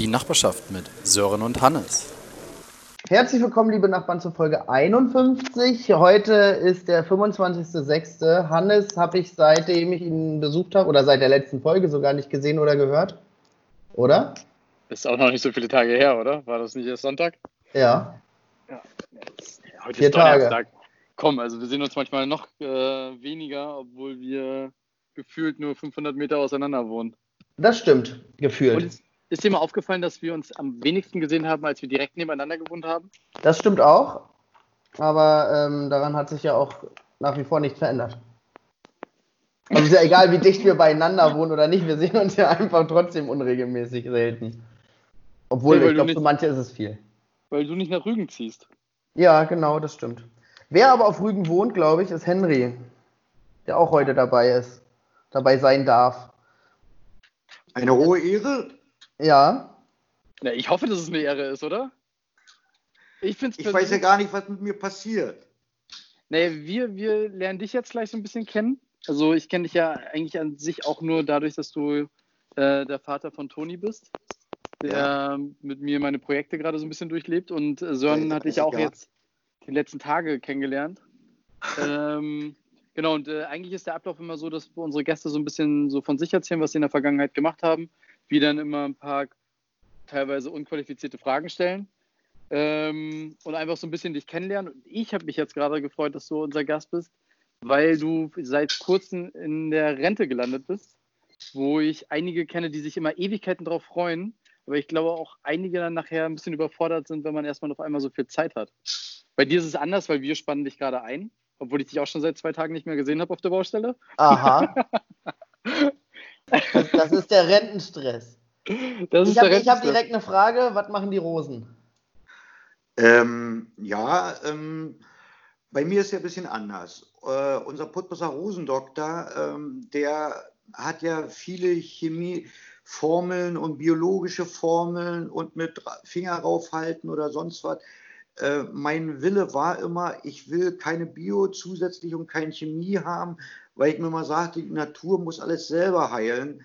Die Nachbarschaft mit Sören und Hannes. Herzlich willkommen, liebe Nachbarn, zur Folge 51. Heute ist der 25.06. Hannes habe ich seitdem ich ihn besucht habe oder seit der letzten Folge sogar nicht gesehen oder gehört. Oder? Ist auch noch nicht so viele Tage her, oder? War das nicht erst Sonntag? Ja. Ja. Heute Vier ist Donnerstag. Tage. Komm, also wir sehen uns manchmal noch äh, weniger, obwohl wir gefühlt nur 500 Meter auseinander wohnen. Das stimmt, Und gefühlt. ist, ist dir mal aufgefallen, dass wir uns am wenigsten gesehen haben, als wir direkt nebeneinander gewohnt haben? Das stimmt auch. Aber ähm, daran hat sich ja auch nach wie vor nichts verändert. Also ist ja egal, wie dicht wir beieinander wohnen oder nicht, wir sehen uns ja einfach trotzdem unregelmäßig selten. Obwohl, weil ich glaube, für manche ist es viel. Weil du nicht nach Rügen ziehst. Ja, genau, das stimmt. Wer aber auf Rügen wohnt, glaube ich, ist Henry, der auch heute dabei ist, dabei sein darf. Eine hohe Ehre. Ja, Na, ich hoffe, dass es eine Ehre ist, oder? Ich finde es Ich weiß ja gar nicht, was mit mir passiert. Naja, wir, wir lernen dich jetzt gleich so ein bisschen kennen. Also ich kenne dich ja eigentlich an sich auch nur dadurch, dass du äh, der Vater von Toni bist, der mit mir meine Projekte gerade so ein bisschen durchlebt. Und äh, Sören Ja, hatte ich ja auch ja. jetzt die letzten Tage kennengelernt. ähm, genau, und äh, eigentlich ist der Ablauf immer so, dass unsere Gäste so ein bisschen so von sich erzählen, was sie in der Vergangenheit gemacht haben. Wir dann immer ein paar teilweise unqualifizierte Fragen stellen ähm, und einfach so ein bisschen dich kennenlernen. Und ich habe mich jetzt gerade gefreut, dass du unser Gast bist, weil du seit kurzem in der Rente gelandet bist, wo ich einige kenne, die sich immer Ewigkeiten drauf freuen. Aber ich glaube auch einige dann nachher ein bisschen überfordert sind, wenn man erstmal auf einmal so viel Zeit hat. Bei dir ist es anders, weil wir spannen dich gerade ein, obwohl ich dich auch schon seit zwei Tagen nicht mehr gesehen habe auf der Baustelle. aha. Das, das ist der Rentenstress. Das Ich habe hab direkt eine Frage, was machen die Rosen? Ähm, ja, ähm, bei mir ist ja ein bisschen anders. Äh, unser Putbusser Rosendoktor, ähm, der hat ja viele Chemieformeln und biologische Formeln und mit Finger raufhalten oder sonst was. Äh, mein Wille war immer, ich will keine Bio zusätzlich und keine Chemie haben, weil ich mir mal sagte, die Natur muss alles selber heilen.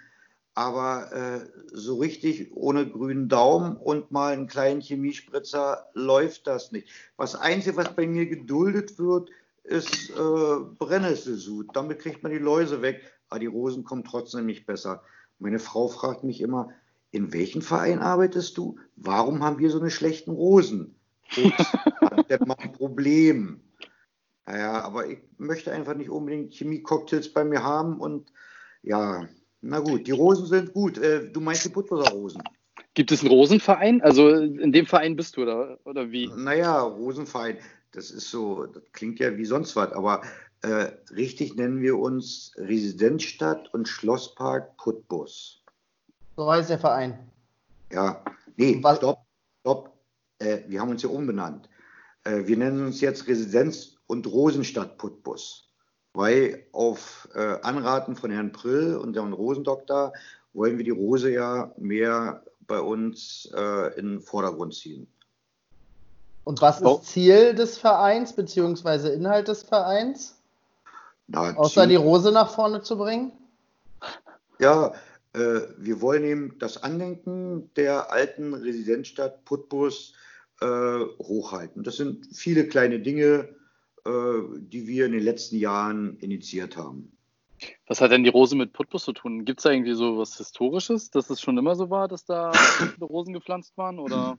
Aber äh, so richtig ohne grünen Daumen und mal einen kleinen Chemiespritzer läuft das nicht. Das Einzige, was bei mir geduldet wird, ist äh, Brennnesselsud. Damit kriegt man die Läuse weg, aber die Rosen kommen trotzdem nicht besser. Meine Frau fragt mich immer, in welchem Verein arbeitest du? Warum haben wir so eine schlechten Rosen? Ups, hat der mal ein Problem. Naja, aber ich möchte einfach nicht unbedingt Chemie-Cocktails bei mir haben und ja, na gut, die Rosen sind gut. Äh, du meinst die Putbusser Rosen? Gibt es einen Rosenverein? Also in dem Verein bist du oder, oder wie? Naja, Rosenverein, das ist so, das klingt ja wie sonst was, aber äh, richtig nennen wir uns Residenzstadt und Schlosspark Putbus. So heißt der Verein. Ja, nee, Was- stopp, stopp. Äh, wir haben uns ja umbenannt. Äh, wir nennen uns jetzt Residenz und Rosenstadt Putbus. Weil auf äh, Anraten von Herrn Prill und dem Rosendoktor wollen wir die Rose ja mehr bei uns äh, in den Vordergrund ziehen. Und was Oh. ist Ziel des Vereins, beziehungsweise Inhalt des Vereins? Na, Außer Ziel- die Rose nach vorne zu bringen? Ja, äh, wir wollen eben das Andenken der alten Residenzstadt Putbus äh, hochhalten. Das sind viele kleine Dinge, äh, die wir in den letzten Jahren initiiert haben. Was hat denn die Rose mit Putbus zu tun? Gibt es da irgendwie so was Historisches, dass es schon immer so war, dass da Rosen gepflanzt waren? Oder?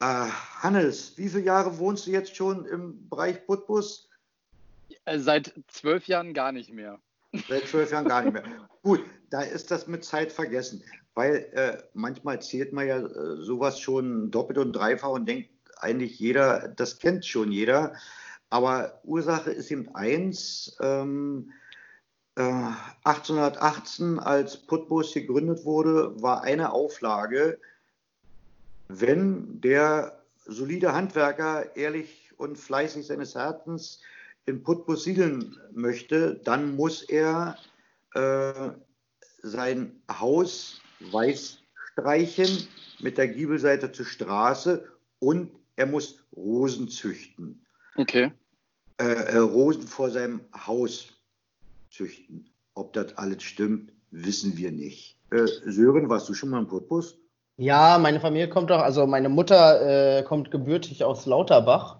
Äh, Hannes, wie viele Jahre wohnst du jetzt schon im Bereich Putbus? Äh, Seit zwölf Jahren gar nicht mehr. Seit zwölf Jahren gar nicht mehr. Gut, da ist das mit Zeit vergessen, weil äh, manchmal zählt man ja äh, sowas schon doppelt und dreifach und denkt eigentlich jeder, das kennt schon jeder. Aber Ursache ist eben eins, ähm, äh, 1818, als Putbus gegründet wurde, war eine Auflage, wenn der solide Handwerker ehrlich und fleißig seines Herzens in Putbus siedeln möchte, dann muss er äh, sein Haus weiß streichen mit der Giebelseite zur Straße und er muss Rosen züchten. Okay. Äh, äh, Rosen vor seinem Haus züchten. Ob das alles stimmt, wissen wir nicht. Äh, Sören, warst du schon mal in Putbus? Ja, meine Familie kommt doch, also meine Mutter äh, kommt gebürtig aus Lauterbach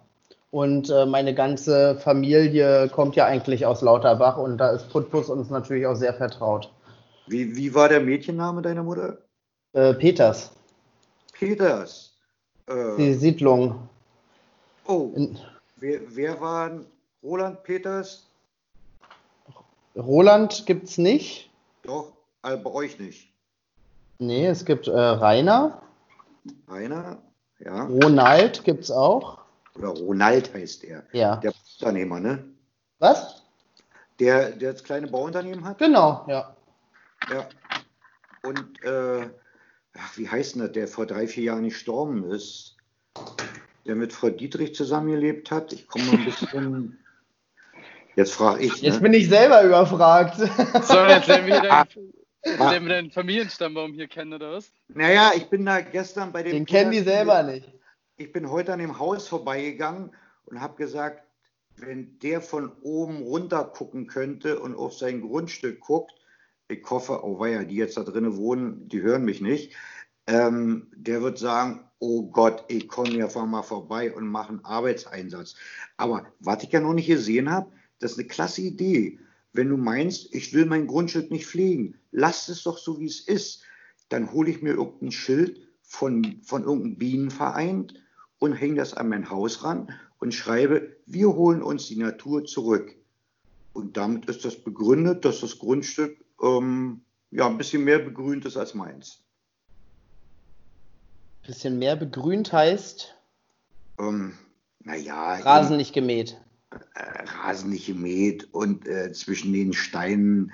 und äh, meine ganze Familie kommt ja eigentlich aus Lauterbach und da ist Putbus uns natürlich auch sehr vertraut. Wie, wie war der Mädchenname deiner Mutter? Äh, Peters, Peters. die Äh, Siedlung. oh, In wer, wer war Roland Peters? Roland gibt's nicht. Doch, äh, bei euch nicht. Nee, es gibt äh, Rainer. Rainer, ja. Ronald gibt's auch. Oder Ronald heißt er. Ja. Der Unternehmer, ne? Was? Der, der das kleine Bauunternehmen hat. Genau, ja. Ja. Und äh, ach, wie heißt denn das, der vor drei, vier Jahren gestorben ist, der mit Frau Dietrich zusammengelebt hat? Ich komme ein bisschen. Jetzt frage ich. Jetzt Ne? bin ich selber überfragt. So, jetzt lernen wir deinen, jetzt lernen wir deinen Familienstammbaum hier kennen, oder was? Naja, ich bin da gestern bei dem. Den kennen die selber nicht. Ich bin heute an dem Haus vorbeigegangen und habe gesagt, wenn der von oben runter gucken könnte und auf sein Grundstück guckt, ich hoffe, oh weia, die jetzt da drinnen wohnen, die hören mich nicht, ähm, der wird sagen, oh Gott, ich komme hier einfach mal vorbei und mache einen Arbeitseinsatz. Aber was ich ja noch nicht gesehen habe, das ist eine klasse Idee. Wenn du meinst, ich will mein Grundstück nicht pflegen, lass es doch so, wie es ist. Dann hole ich mir irgendein Schild von, von irgendeinem Bienenverein und hänge das an mein Haus ran und schreibe, wir holen uns die Natur zurück. Und damit ist das begründet, dass das Grundstück ähm, ja, ein bisschen mehr begrünt ist als meins. Bisschen mehr begrünt heißt Ähm, naja, Rasen nicht gemäht. äh, Rasen nicht gemäht und äh, zwischen den Steinen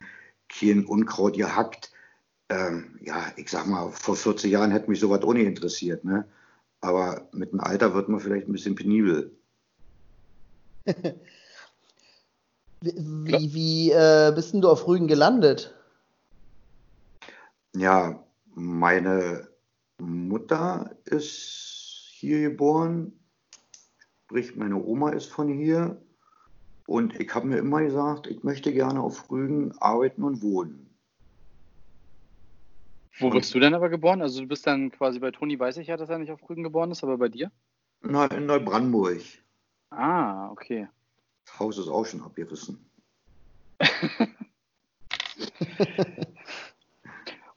kein Unkraut gehackt. Ähm, ja, ich sag mal, vor 40 Jahren hätte mich sowas nicht interessiert. Ne? Aber mit dem Alter wird man vielleicht ein bisschen penibel. Wie, wie, wie äh, bist denn du auf Rügen gelandet? Ja, meine Mutter ist hier geboren, sprich meine Oma ist von hier. Und ich habe mir immer gesagt, ich möchte gerne auf Rügen arbeiten und wohnen. Wo wurdest du denn aber geboren? Also du bist dann quasi bei Toni, weiß ich ja, dass er nicht auf Rügen geboren ist, aber bei dir? Na, in Neubrandenburg. Ah, okay. Das Haus ist auch schon abgerissen.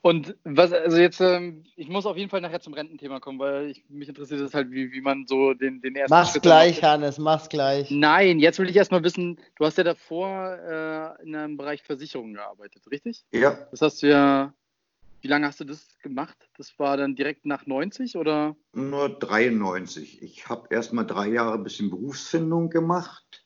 Und was, also jetzt, ähm, ich muss auf jeden Fall nachher zum Rententhema kommen, weil ich, mich interessiert es halt, wie, wie man so den, den ersten Mach's Schritt gleich, macht. Hannes, mach's gleich. Nein, jetzt will ich erstmal wissen, du hast ja davor äh, in einem Bereich Versicherungen gearbeitet, richtig? Ja, Das hast du ja, wie lange hast du das gemacht? Das war dann direkt nach 90 oder? nur 93. Ich habe erst mal drei Jahre ein bisschen Berufsfindung gemacht.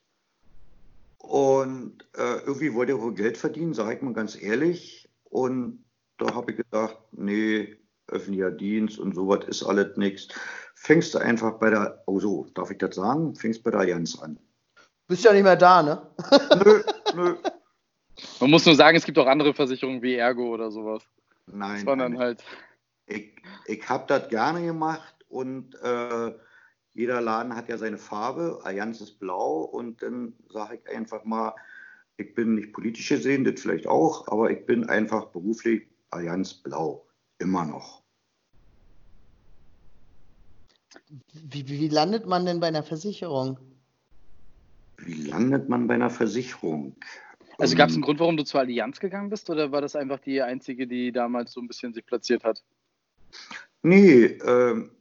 Und äh, irgendwie wollte ich wohl Geld verdienen, sage ich mal ganz ehrlich. Und da habe ich gedacht, nee, öffentlicher Dienst und sowas ist alles nichts. Fängst du einfach bei der, oh so, darf ich das sagen? Fängst bei der Allianz an. Bist ja nicht mehr da, ne? Nö, nö. Man muss nur sagen, es gibt auch andere Versicherungen wie Ergo oder sowas. Nein, Das war dann nein. halt. ich, ich habe das gerne gemacht und äh, jeder Laden hat ja seine Farbe. Allianz ist blau und dann sage ich einfach mal, ich bin nicht politisch gesehen, das vielleicht auch, aber ich bin einfach beruflich Allianz blau. Immer noch. Wie, wie, landet man denn bei einer Versicherung? Wie landet man bei einer Versicherung? Also gab es einen Ähm, Grund, warum du zur Allianz gegangen bist oder war das einfach die einzige, die damals so ein bisschen sich platziert hat? Nee, ähm,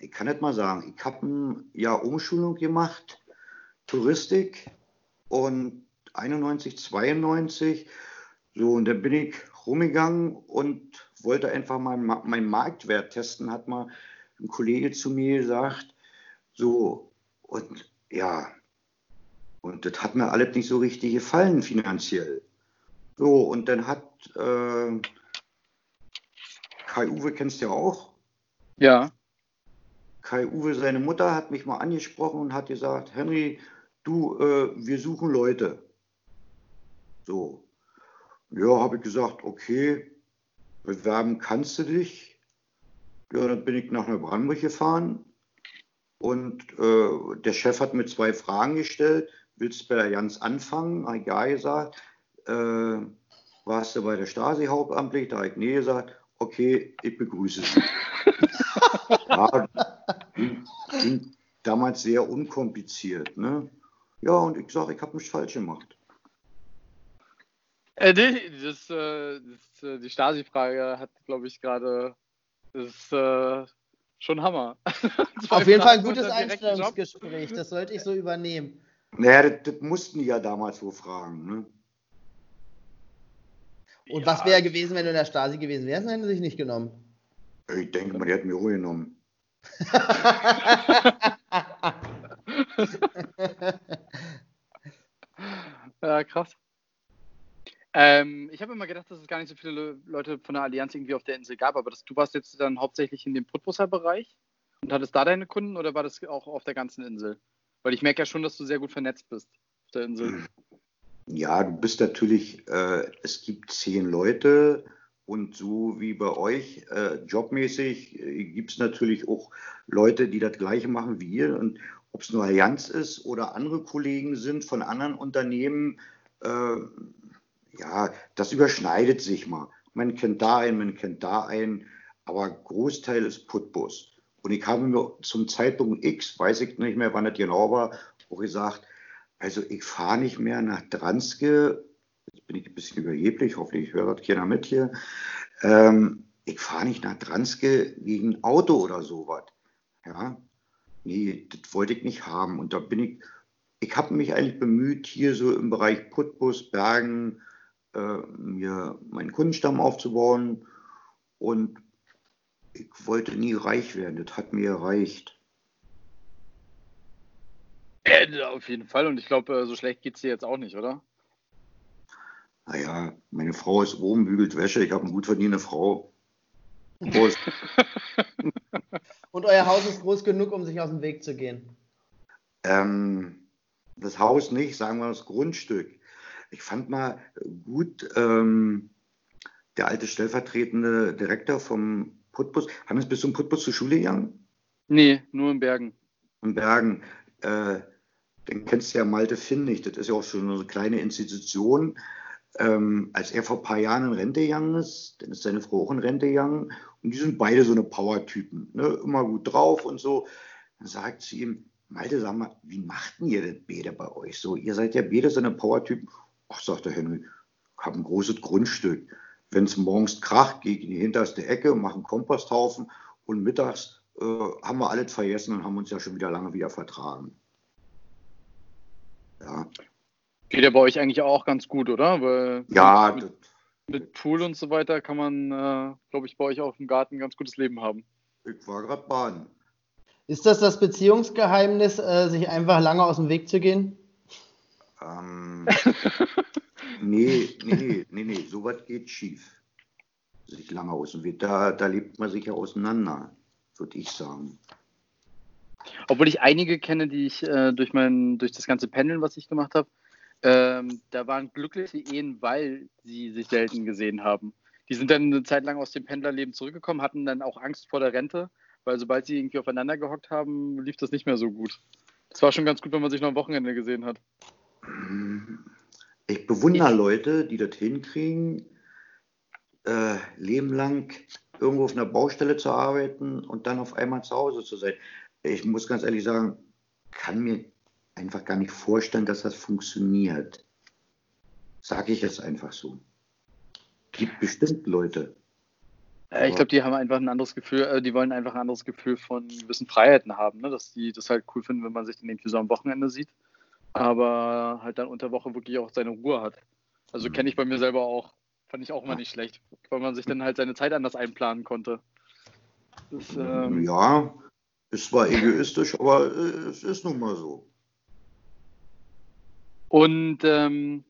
ich kann nicht mal sagen. Ich habe ein Jahr Umschulung gemacht, Touristik und 91, 92. So, und dann bin ich rumgegangen und wollte einfach mal ma- meinen Marktwert testen, hat mal ein Kollege zu mir gesagt. So, und ja, und das hat mir alles nicht so richtig gefallen finanziell. So, und dann hat äh, Kai Uwe, kennst du ja auch, Ja. Kai Uwe, seine Mutter, hat mich mal angesprochen und hat gesagt, Henry, du, äh, wir suchen Leute. So. Ja, habe ich gesagt, okay, bewerben kannst du dich. Ja, dann bin ich nach Neubrandenburg gefahren und äh, der Chef hat mir zwei Fragen gestellt. Willst du bei der Allianz anfangen? Habe ich ja gesagt. Äh, warst du bei der Stasi hauptamtlich? Da habe ich nee gesagt. okay, ich begrüße Sie. ja, ging, ging damals sehr unkompliziert. Ne? Ja, und ich sage, ich habe nichts falsch gemacht. Äh, nee, das, äh, das, äh, die Stasi-Frage hat, glaube ich, gerade. Das ist äh, schon Hammer. Auf jeden Fall ein gutes Einstellungsgespräch. Das sollte ich so übernehmen. Naja, das, das mussten die ja damals so fragen. Ne? Und ja. was wäre gewesen, wenn du in der Stasi gewesen wärst? Hätten sie sich nicht genommen. Ich denke mal, die hätten mir Ruhe genommen. ja, krass. Ähm, ich habe immer gedacht, dass es gar nicht so viele Leute von der Allianz irgendwie auf der Insel gab, aber das, du warst jetzt dann hauptsächlich in dem Putbusser-Bereich und hattest da deine Kunden oder war das auch auf der ganzen Insel? Weil ich merke ja schon, dass du sehr gut vernetzt bist auf der Insel. Ja, du bist natürlich, äh, es gibt zehn Leute und so wie bei euch äh, jobmäßig äh, gibt es natürlich auch Leute, die das gleiche machen wie ihr. Und ob es nur Allianz ist oder andere Kollegen sind von anderen Unternehmen, äh, ja, das überschneidet sich mal. Man kennt da einen, man kennt da einen, aber Großteil ist Putbus. Und ich habe mir zum Zeitpunkt X, weiß ich nicht mehr, wann das genau war, auch gesagt, also ich fahre nicht mehr nach Dranske. Jetzt bin ich ein bisschen überheblich, hoffentlich hört das keiner mit hier. Ähm, ich fahre nicht nach Dranske wegen Auto oder sowas. Ja, nee, das wollte ich nicht haben. Und da bin ich, ich habe mich eigentlich bemüht, hier so im Bereich Putbus, Bergen, äh, mir meinen Kundenstamm aufzubauen. Und ich wollte nie reich werden. Das hat mir erreicht. Äh, auf jeden Fall. Und ich glaube, äh, so schlecht geht es dir jetzt auch nicht, oder? Naja, meine Frau ist oben, bügelt Wäsche. Ich habe eine gut verdienende Frau. Und euer Haus ist groß genug, um sich aus dem Weg zu gehen? Ähm, das Haus nicht, sagen wir das Grundstück. Ich fand mal gut, ähm, der alte stellvertretende Direktor vom Putbus. Hannes, bist du im Putbus zur Schule gegangen? Nee, nur in Bergen. In Bergen. Äh, den kennst du ja Malte Finn nicht. Das ist ja auch schon eine kleine Institution. Ähm, als er vor ein paar Jahren in Rente gegangen ist, dann ist seine Frau auch in Rente gegangen. Und die sind beide so eine Power-Typen. Ne? Immer gut drauf und so. Dann sagt sie ihm, Malte, sag mal, wie macht denn ihr das beide bei euch so? Ihr seid ja beide so eine Power-Typen. Ach, sagt der Henry, ich habe ein großes Grundstück. Wenn es morgens kracht, gehe ich in die hinterste Ecke, mache einen Komposthaufen und mittags äh, haben wir alles vergessen und haben uns ja schon wieder lange wieder vertragen. Ja. Geht ja bei euch eigentlich auch ganz gut, oder? Weil ja, mit, mit, Pool und so weiter kann man, äh, glaube ich, bei euch auch im Garten ein ganz gutes Leben haben. Ich war gerade baden. Ist das das Beziehungsgeheimnis, äh, sich einfach lange aus dem Weg zu gehen? Ähm, nee, nee, nee, nee, sowas geht schief. Sich lange aus Weg. Da, da lebt man sich ja auseinander, würde ich sagen. Obwohl ich einige kenne, die ich äh, durch, mein, durch das ganze Pendeln, was ich gemacht habe, ähm, da waren glückliche Ehen, weil sie sich selten gesehen haben. Die sind dann eine Zeit lang aus dem Pendlerleben zurückgekommen, hatten dann auch Angst vor der Rente, weil sobald sie irgendwie aufeinander gehockt haben, lief das nicht mehr so gut. Das war schon ganz gut, wenn man sich noch am Wochenende gesehen hat. Ich bewundere Leute, die das hinkriegen, äh, Leben lang irgendwo auf einer Baustelle zu arbeiten und dann auf einmal zu Hause zu sein ich muss ganz ehrlich sagen, kann mir einfach gar nicht vorstellen, dass das funktioniert. Sage ich jetzt einfach so. Gibt bestimmt Leute. ich glaube, die haben einfach ein anderes Gefühl, äh, die wollen einfach ein anderes Gefühl von gewissen Freiheiten haben, ne? dass die das halt cool finden, wenn man sich dann irgendwie so am Wochenende sieht, aber halt dann unter Woche wirklich auch seine Ruhe hat. Also mhm. kenne ich bei mir selber auch, fand ich auch immer nicht schlecht, weil man sich dann halt seine Zeit anders einplanen konnte. Das, ähm, ja, ist zwar egoistisch, aber äh, es ist nun mal so. Und ähm,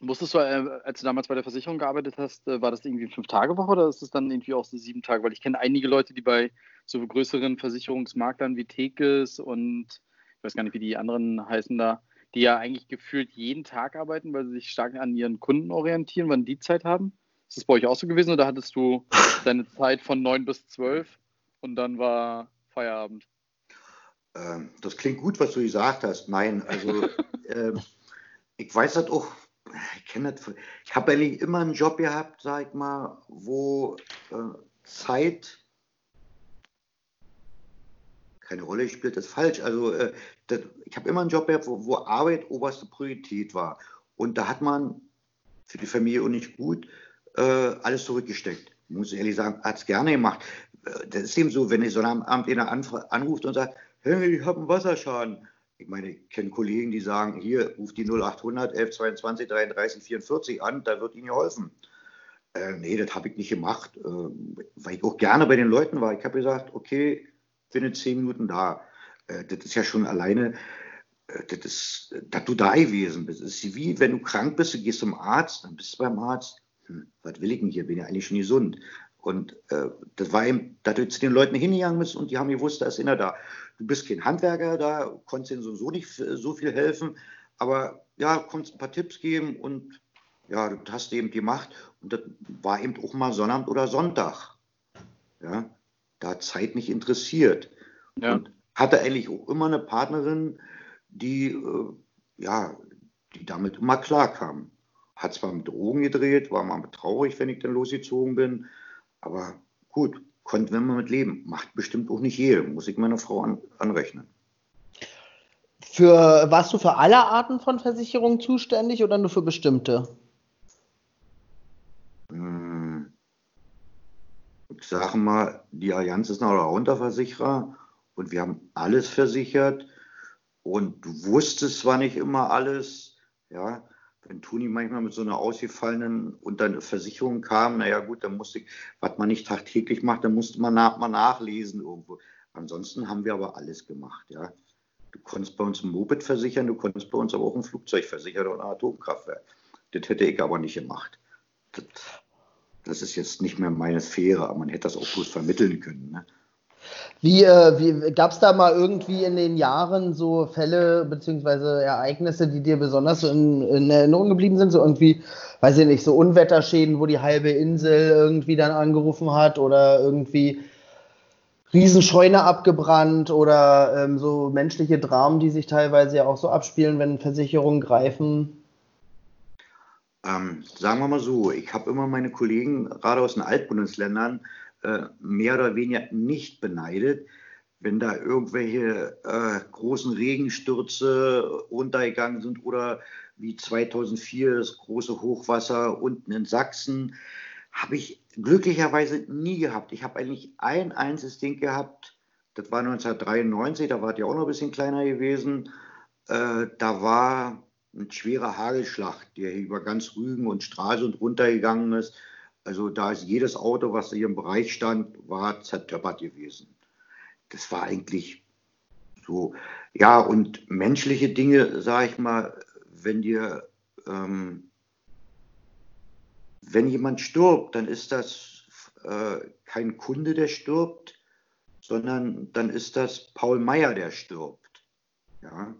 musstest du, äh, als du damals bei der Versicherung gearbeitet hast, äh, war das irgendwie fünf Tage Woche oder ist es dann irgendwie auch so sieben Tage? Weil ich kenne einige Leute, die bei so größeren Versicherungsmaklern wie Tekes und ich weiß gar nicht, wie die anderen heißen da, die ja eigentlich gefühlt jeden Tag arbeiten, weil sie sich stark an ihren Kunden orientieren, wann die Zeit haben. Ist das bei euch auch so gewesen oder hattest du deine Zeit von neun bis zwölf und dann war Feierabend. Ähm, das klingt gut, was du gesagt hast. Nein, also äh, ich weiß das auch ich kenne das, ich habe eigentlich immer einen Job gehabt, sag ich mal, wo äh, Zeit keine Rolle spielt, das falsch. Also äh, das, ich habe immer einen Job gehabt, wo, wo, Arbeit oberste Priorität war. Und da hat man für die Familie auch nicht gut äh, alles zurückgesteckt. Ich muss ehrlich sagen, hat es gerne gemacht. Äh, das ist eben so, wenn ich so am Abend einer anruft und sagt, hey, ich habe einen Wasserschaden. Ich meine, ich kenne Kollegen, die sagen, hier, ruft die 0800 1122 33 44 an, da wird Ihnen geholfen. Äh, nee, das habe ich nicht gemacht, äh, weil ich auch gerne bei den Leuten war. Ich habe gesagt, okay, bin in zehn Minuten da. Äh, das ist ja schon alleine, äh, das ist, dass du da gewesen bist. Das ist wie, wenn du krank bist, du gehst zum Arzt, dann bist du beim Arzt. Hm, was will ich denn hier? Bin ja eigentlich schon gesund. Und äh, das war eben, dass du zu den Leuten hingegangen bist und die haben gewusst, da ist einer da. Du bist kein Handwerker da, konntest ihnen sowieso nicht so viel helfen, aber ja, konntest ein paar Tipps geben und ja, das hast du eben gemacht. Und das war eben auch mal Sonnabend oder Sonntag. Ja, da hat Zeit nicht interessiert. Ja. Und hatte eigentlich auch immer eine Partnerin, die, äh, ja, die damit immer klarkam. Hat zwar mit Drogen gedreht, war mal traurig, wenn ich dann losgezogen bin, aber gut, konnte wenn man mit leben. Macht bestimmt auch nicht jede, muss ich meiner Frau an, anrechnen. Für, warst du für alle Arten von Versicherungen zuständig oder nur für bestimmte? Ich sage mal, die Allianz ist der Unterversicherer und wir haben alles versichert und du wusstest zwar nicht immer alles, ja, wenn Tuni manchmal mit so einer ausgefallenen und dann Versicherung kam, naja gut, dann musste ich, was man nicht tagtäglich macht, dann musste man nach, mal nachlesen irgendwo. Ansonsten haben wir aber alles gemacht, ja. Du konntest bei uns ein Moped versichern, du konntest bei uns aber auch ein Flugzeug versichern oder ein Atomkraftwerk. Das hätte ich aber nicht gemacht. Das, das ist jetzt nicht mehr meine Sphäre, aber man hätte das auch bloß vermitteln können. Ne? Wie, äh, wie gab es da mal irgendwie in den Jahren so Fälle bzw. Ereignisse, die dir besonders in, in, Erinnerung geblieben sind? So irgendwie, weiß ich nicht, so Unwetterschäden, wo die halbe Insel irgendwie dann angerufen hat oder irgendwie Riesenscheune abgebrannt oder ähm, so menschliche Dramen, die sich teilweise ja auch so abspielen, wenn Versicherungen greifen? Ähm, sagen wir mal so, ich habe immer meine Kollegen, gerade aus den Altbundesländern, äh, mehr oder weniger nicht beneidet, wenn da irgendwelche äh, großen Regenstürze untergegangen sind oder wie 2004 das große Hochwasser unten in Sachsen, habe ich glücklicherweise nie gehabt. Ich habe eigentlich ein einziges Ding gehabt, das war 1993, da war ihr auch noch ein bisschen kleiner gewesen. Äh, da war ein schwerer Hagelschlag, der über ganz Rügen und Stralsund runtergegangen ist. Also da ist jedes Auto, was hier im Bereich stand, war zertöppert gewesen. Das war eigentlich so. Ja, und menschliche Dinge, sage ich mal, wenn dir, ähm, wenn jemand stirbt, dann ist das äh, kein Kunde, der stirbt, sondern dann ist das Paul Meyer, der stirbt. Ja,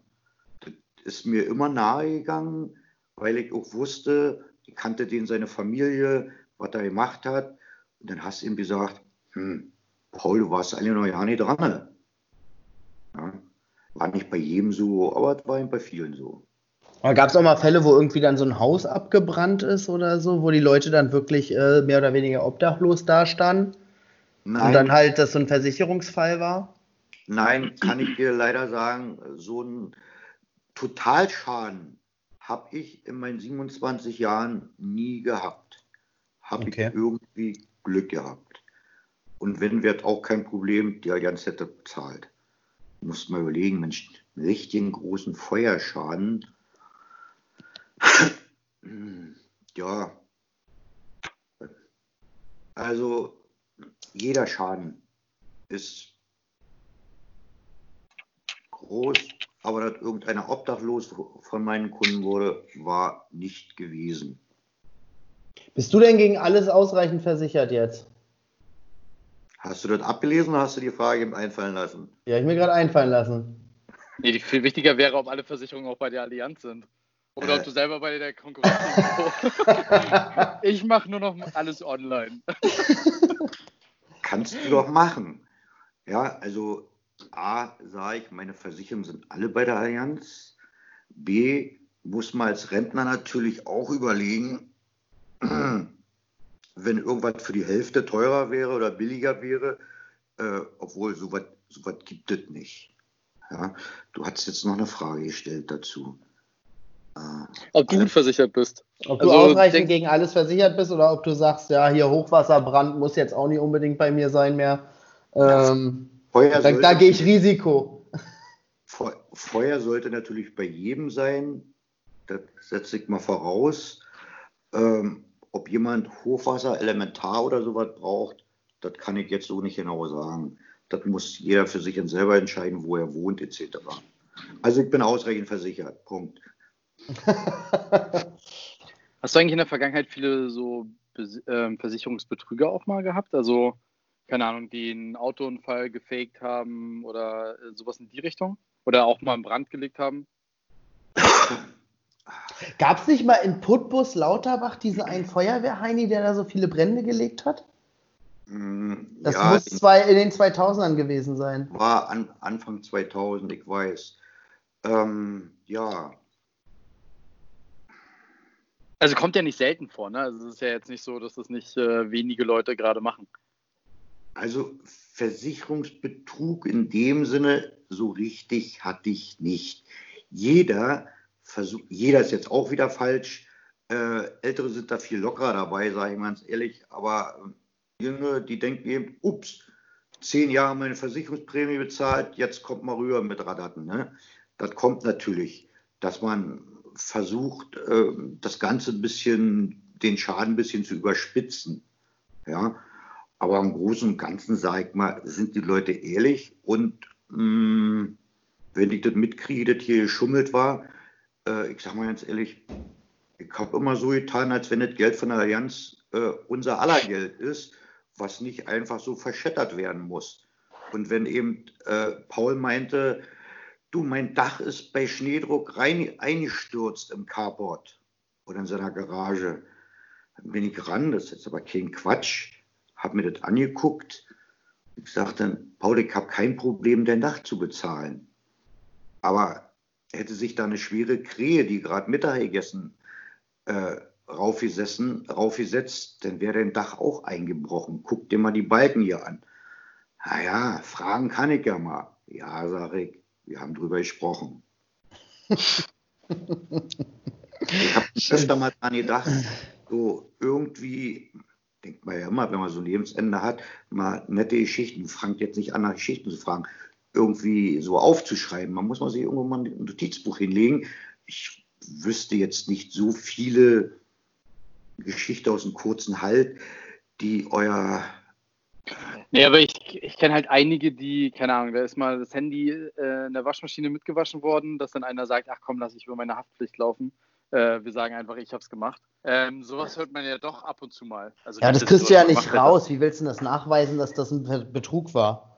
ist mir immer nahegegangen, weil ich auch wusste, ich kannte den seine Familie, was er gemacht hat. Und dann hast du ihm gesagt, hm, Paul, du warst eigentlich noch ja nicht dran. Ja, war nicht bei jedem so, aber es war bei vielen so. Gab es auch mal Fälle, wo irgendwie dann so ein Haus abgebrannt ist oder so, wo die Leute dann wirklich äh, mehr oder weniger obdachlos dastanden? Nein. Und dann halt das so ein Versicherungsfall war? Nein, kann ich dir leider sagen, so ein Totalschaden habe ich in meinen 27 Jahren nie gehabt habe okay. ich irgendwie Glück gehabt. Und wenn, wird auch kein Problem, die Allianz hätte bezahlt. Muss mal überlegen, Mensch, einen richtigen großen Feuerschaden. ja. Also, jeder Schaden ist groß, aber dass irgendeiner obdachlos von meinen Kunden wurde, war nicht gewesen. Bist du denn gegen alles ausreichend versichert jetzt? Hast du das abgelesen oder hast du die Frage eben einfallen lassen? Ja, ich mir gerade einfallen lassen. Nee, die viel wichtiger wäre, ob alle Versicherungen auch bei der Allianz sind. Oder äh. ob du selber bei der Konkurrenz bist. Ich mache nur noch alles online. Kannst du doch machen. Ja, also A, sage ich, meine Versicherungen sind alle bei der Allianz. B, muss man als Rentner natürlich auch überlegen, wenn irgendwas für die Hälfte teurer wäre oder billiger wäre, äh, obwohl sowas so gibt es nicht. Ja, du hast jetzt noch eine Frage gestellt dazu. Äh, ob du gut versichert bist. Ob du also, ausreichend gegen alles versichert bist oder ob du sagst, ja, hier Hochwasserbrand muss jetzt auch nicht unbedingt bei mir sein mehr. Ähm, da, da gehe ich Risiko. Feuer sollte natürlich bei jedem sein. Das setze ich mal voraus. Ähm, ob jemand Hochwasser, Elementar oder sowas braucht, das kann ich jetzt so nicht genau sagen. Das muss jeder für sich selber entscheiden, wo er wohnt, etc. Also ich bin ausreichend versichert. Punkt. Hast du eigentlich in der Vergangenheit viele so äh, Versicherungsbetrüger auch mal gehabt? Also, keine Ahnung, die einen Autounfall gefaked haben oder äh, sowas in die Richtung? Oder auch mal einen Brand gelegt haben? Gab es nicht mal in Putbus Lauterbach diesen einen Feuerwehrheini, der da so viele Brände gelegt hat? Mm, das ja, muss zwei, in den 2000ern gewesen sein. War an, Anfang 2000, ich weiß. Ähm, ja. Also kommt ja nicht selten vor, ne? Also es ist ja jetzt nicht so, dass das nicht äh, wenige Leute gerade machen. Also Versicherungsbetrug in dem Sinne so richtig hatte ich nicht. Jeder versucht, jeder ist jetzt auch wieder falsch. Äh, Ältere sind da viel lockerer dabei, sage ich mal ganz ehrlich. Aber äh, Jüngere, die denken eben, ups, zehn Jahre meine Versicherungsprämie bezahlt, jetzt kommt mal rüber mit Radatten. Ne? Das kommt natürlich, dass man versucht, äh, das Ganze ein bisschen, den Schaden ein bisschen zu überspitzen. Ja, aber im Großen und Ganzen, sage ich mal, sind die Leute ehrlich und mh, mm, wenn ich das mitkriege, dass hier geschummelt war, äh, ich sage mal ganz ehrlich, ich habe immer so getan, als wenn das Geld von der Allianz äh, unser aller Geld ist, was nicht einfach so verschettert werden muss. Und wenn eben äh, Paul meinte, du, mein Dach ist bei Schneedruck rein, eingestürzt im Carport oder in seiner Garage, dann bin ich ran, das ist jetzt aber kein Quatsch, habe mir das angeguckt. Ich sagte, Paul, ich habe kein Problem, dein Dach zu bezahlen. Aber hätte sich da eine schwere Krähe, die gerade Mittag gegessen, äh, raufgesessen, raufgesetzt, dann wäre dein Dach auch eingebrochen. Guck dir mal die Balken hier an. Naja, fragen kann ich ja mal. Ja, sage ich, wir haben drüber gesprochen. ich habe öfter mal dran gedacht, so irgendwie, denkt man ja immer, wenn man so ein Lebensende hat, mal nette Geschichten, fangt jetzt nicht an, nach Geschichten zu fragen, irgendwie so aufzuschreiben. Man muss mal sich irgendwo mal ein Notizbuch hinlegen. Ich wüsste jetzt nicht so viele Geschichten aus einem kurzen Halt, die euer. Nee, aber ich, ich kenne halt einige, die, keine Ahnung, da ist mal das Handy äh, in der Waschmaschine mitgewaschen worden, dass dann einer sagt, ach komm, lass ich über meine Haftpflicht laufen. Äh, wir sagen einfach, ich habe es gemacht. Ähm, sowas hört man ja doch ab und zu mal. Also ja, das kriegst du ja nicht raus. Wie willst du das nachweisen, dass das ein Betrug war?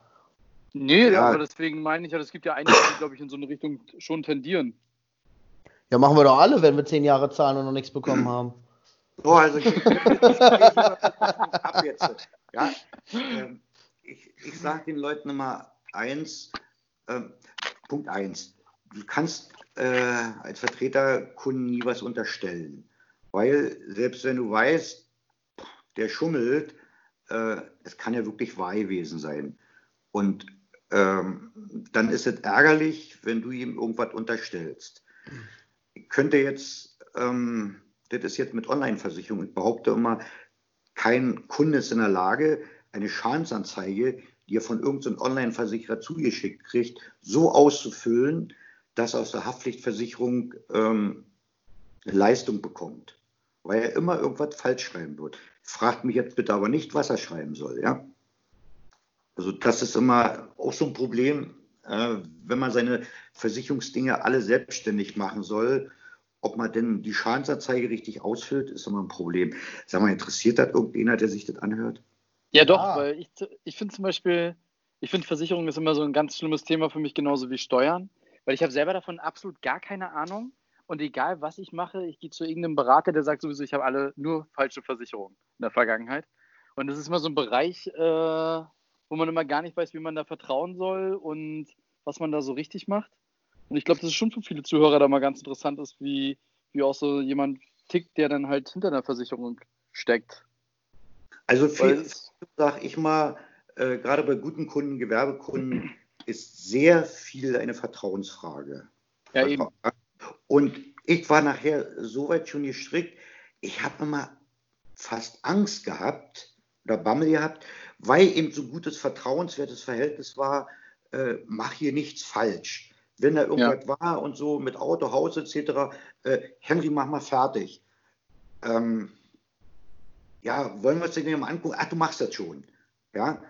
Nee, ja. aber deswegen meine ich ja, es gibt ja einige, die, glaube ich, in so eine Richtung schon tendieren. Ja, machen wir doch alle, wenn wir zehn Jahre zahlen und noch nichts bekommen haben. So, also ich, ab jetzt. Ja? Ähm, ich, ich sage den Leuten immer eins, ähm, Punkt eins. Du kannst äh, als Vertreter Kunden nie was unterstellen. Weil selbst wenn du weißt, der schummelt, äh, es kann ja wirklich wahr gewesen sein. Und ähm, dann ist es ärgerlich, wenn du ihm irgendwas unterstellst. Ich könnte jetzt, ähm, das ist jetzt mit Online-Versicherung, ich behaupte immer, kein Kunde ist in der Lage, eine Schadensanzeige, die er von irgendeinem Online-Versicherer zugeschickt kriegt, so auszufüllen, dass er aus der Haftpflichtversicherung ähm, Leistung bekommt. Weil er immer irgendwas falsch schreiben wird. Fragt mich jetzt bitte aber nicht, was er schreiben soll, ja? Also das ist immer auch so ein Problem, äh, wenn man seine Versicherungsdinge alle selbstständig machen soll. Ob man denn die Schadensanzeige richtig ausfüllt, ist immer ein Problem. Sag mal, interessiert das irgendjemand, der sich das anhört? Ja, doch, ah. weil ich, ich finde zum Beispiel, ich finde Versicherung ist immer so ein ganz schlimmes Thema für mich, genauso wie Steuern, weil ich habe selber davon absolut gar keine Ahnung. Und egal, was ich mache, ich gehe zu irgendeinem Berater, der sagt sowieso, ich habe alle nur falsche Versicherungen in der Vergangenheit. Und das ist immer so ein Bereich, äh, wo man immer gar nicht weiß, wie man da vertrauen soll und was man da so richtig macht. Und ich glaube, das ist schon für viele Zuhörer da mal ganz interessant ist, wie, wie auch so jemand tickt, der dann halt hinter einer Versicherung steckt. Also viel, sag ich mal, äh, gerade bei guten Kunden, Gewerbekunden, ist sehr viel eine Vertrauensfrage. Ja, eben. Und ich war nachher so weit schon gestrickt, ich habe immer fast Angst gehabt oder Bammel gehabt, weil eben so gutes, vertrauenswertes Verhältnis war, äh, mach hier nichts falsch. Wenn da irgendwas ja. war und so mit Auto, Haus etc., äh, Henry, mach mal fertig. Ähm, ja, wollen wir uns den mal angucken? Ach, du machst das schon. Ja,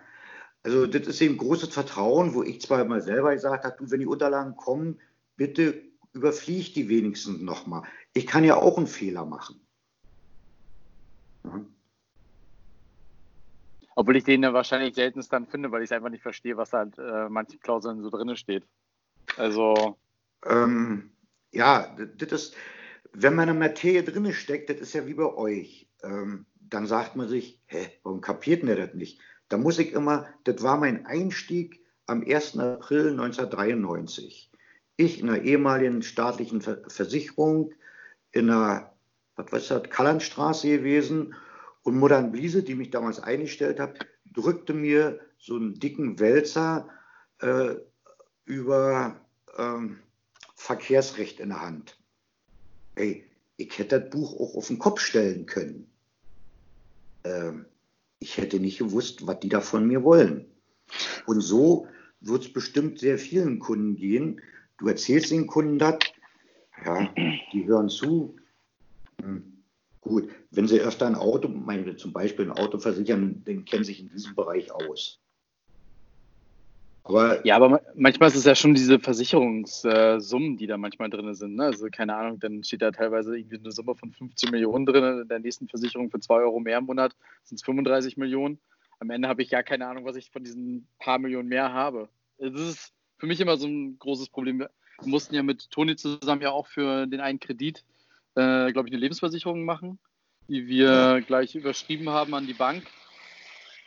also das ist eben großes Vertrauen, wo ich zwar mal selber gesagt habe, du, wenn die Unterlagen kommen, bitte überflieg die wenigstens nochmal. Ich kann ja auch einen Fehler machen. Ja. Obwohl ich den ja wahrscheinlich seltenst dann finde, weil ich es einfach nicht verstehe, was da halt, äh, manche Klauseln so drin steht. Also. Ähm, ja, das ist, wenn man in Materie drin steckt, das ist ja wie bei euch. Ähm, dann sagt man sich, hä, warum kapiert denn der das nicht? Da muss ich immer, das war mein Einstieg am 1. April 1993. Ich in einer ehemaligen staatlichen Versicherung in einer, was weiß das, Kallernstraße gewesen und Modern Bliese, die mich damals eingestellt hat, drückte mir so einen dicken Wälzer äh, über ähm, Verkehrsrecht in der Hand. Ey, ich hätte das Buch auch auf den Kopf stellen können. Ähm, ich hätte nicht gewusst, was die da von mir wollen. Und so wird es bestimmt sehr vielen Kunden gehen. Du erzählst den Kunden das, ja, die hören zu. Hm, gut, wenn sie erst ein Auto, meine, zum Beispiel ein Auto versichern, dann kennen sich in diesem Bereich aus. Aber ja, aber manchmal ist es ja schon diese Versicherungssummen, die da manchmal drin sind. Ne? Also keine Ahnung, dann steht da teilweise irgendwie eine Summe von 15 Millionen drin. In der nächsten Versicherung für 2 Euro mehr im Monat sind es 35 Millionen. Am Ende habe ich ja keine Ahnung, was ich von diesen paar Millionen mehr habe. Das ist für mich immer so ein großes Problem. Wir mussten ja mit Toni zusammen ja auch für den einen Kredit, äh, glaube ich, eine Lebensversicherung machen, die wir gleich überschrieben haben an die Bank.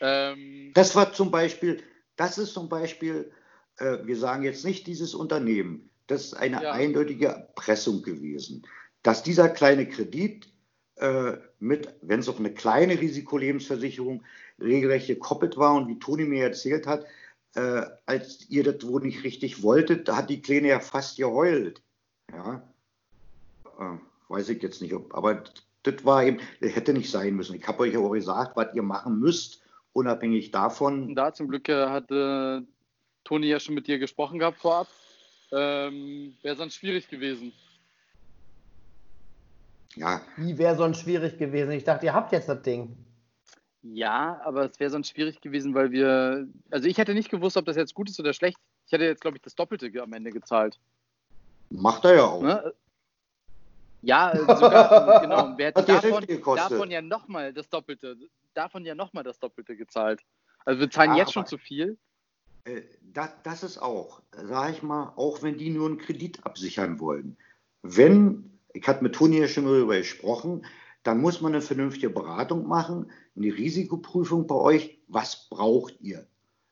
Ähm, das war zum Beispiel das ist zum Beispiel, äh, wir sagen jetzt nicht dieses Unternehmen, das ist eine ja. eindeutige Erpressung gewesen. Dass dieser kleine Kredit äh, mit, wenn es auch eine kleine Risikolebensversicherung regelrecht gekoppelt war und wie Toni mir erzählt hat, äh, als ihr das wohl nicht richtig wolltet, da hat die Kleine ja fast geheult. Ja, äh, weiß ich jetzt nicht, ob, aber das war eben, das hätte nicht sein müssen. Ich habe euch ja auch gesagt, was ihr machen müsst, unabhängig davon. Da zum Glück äh, hat äh, Toni ja schon mit dir gesprochen gehabt vorab. Ähm, wäre sonst schwierig gewesen. Ja. Wie wäre sonst schwierig gewesen? Ich dachte, ihr habt jetzt das Ding. Ja, aber es wäre sonst schwierig gewesen, weil wir. Also ich hätte nicht gewusst, ob das jetzt gut ist oder schlecht. Ich hätte jetzt, glaube ich, das Doppelte am Ende gezahlt. Macht er ja auch. Ne? Ja, sogar, genau. Wer hätte davon, davon ja nochmal das Doppelte, davon ja nochmal das Doppelte gezahlt. Also wir zahlen ja, jetzt schon zu viel. Äh, das, das ist auch, sage ich mal, auch wenn die nur einen Kredit absichern wollen. Wenn, ich hatte mit Toni ja schon darüber gesprochen, dann muss man eine vernünftige Beratung machen, eine Risikoprüfung bei euch. Was braucht ihr?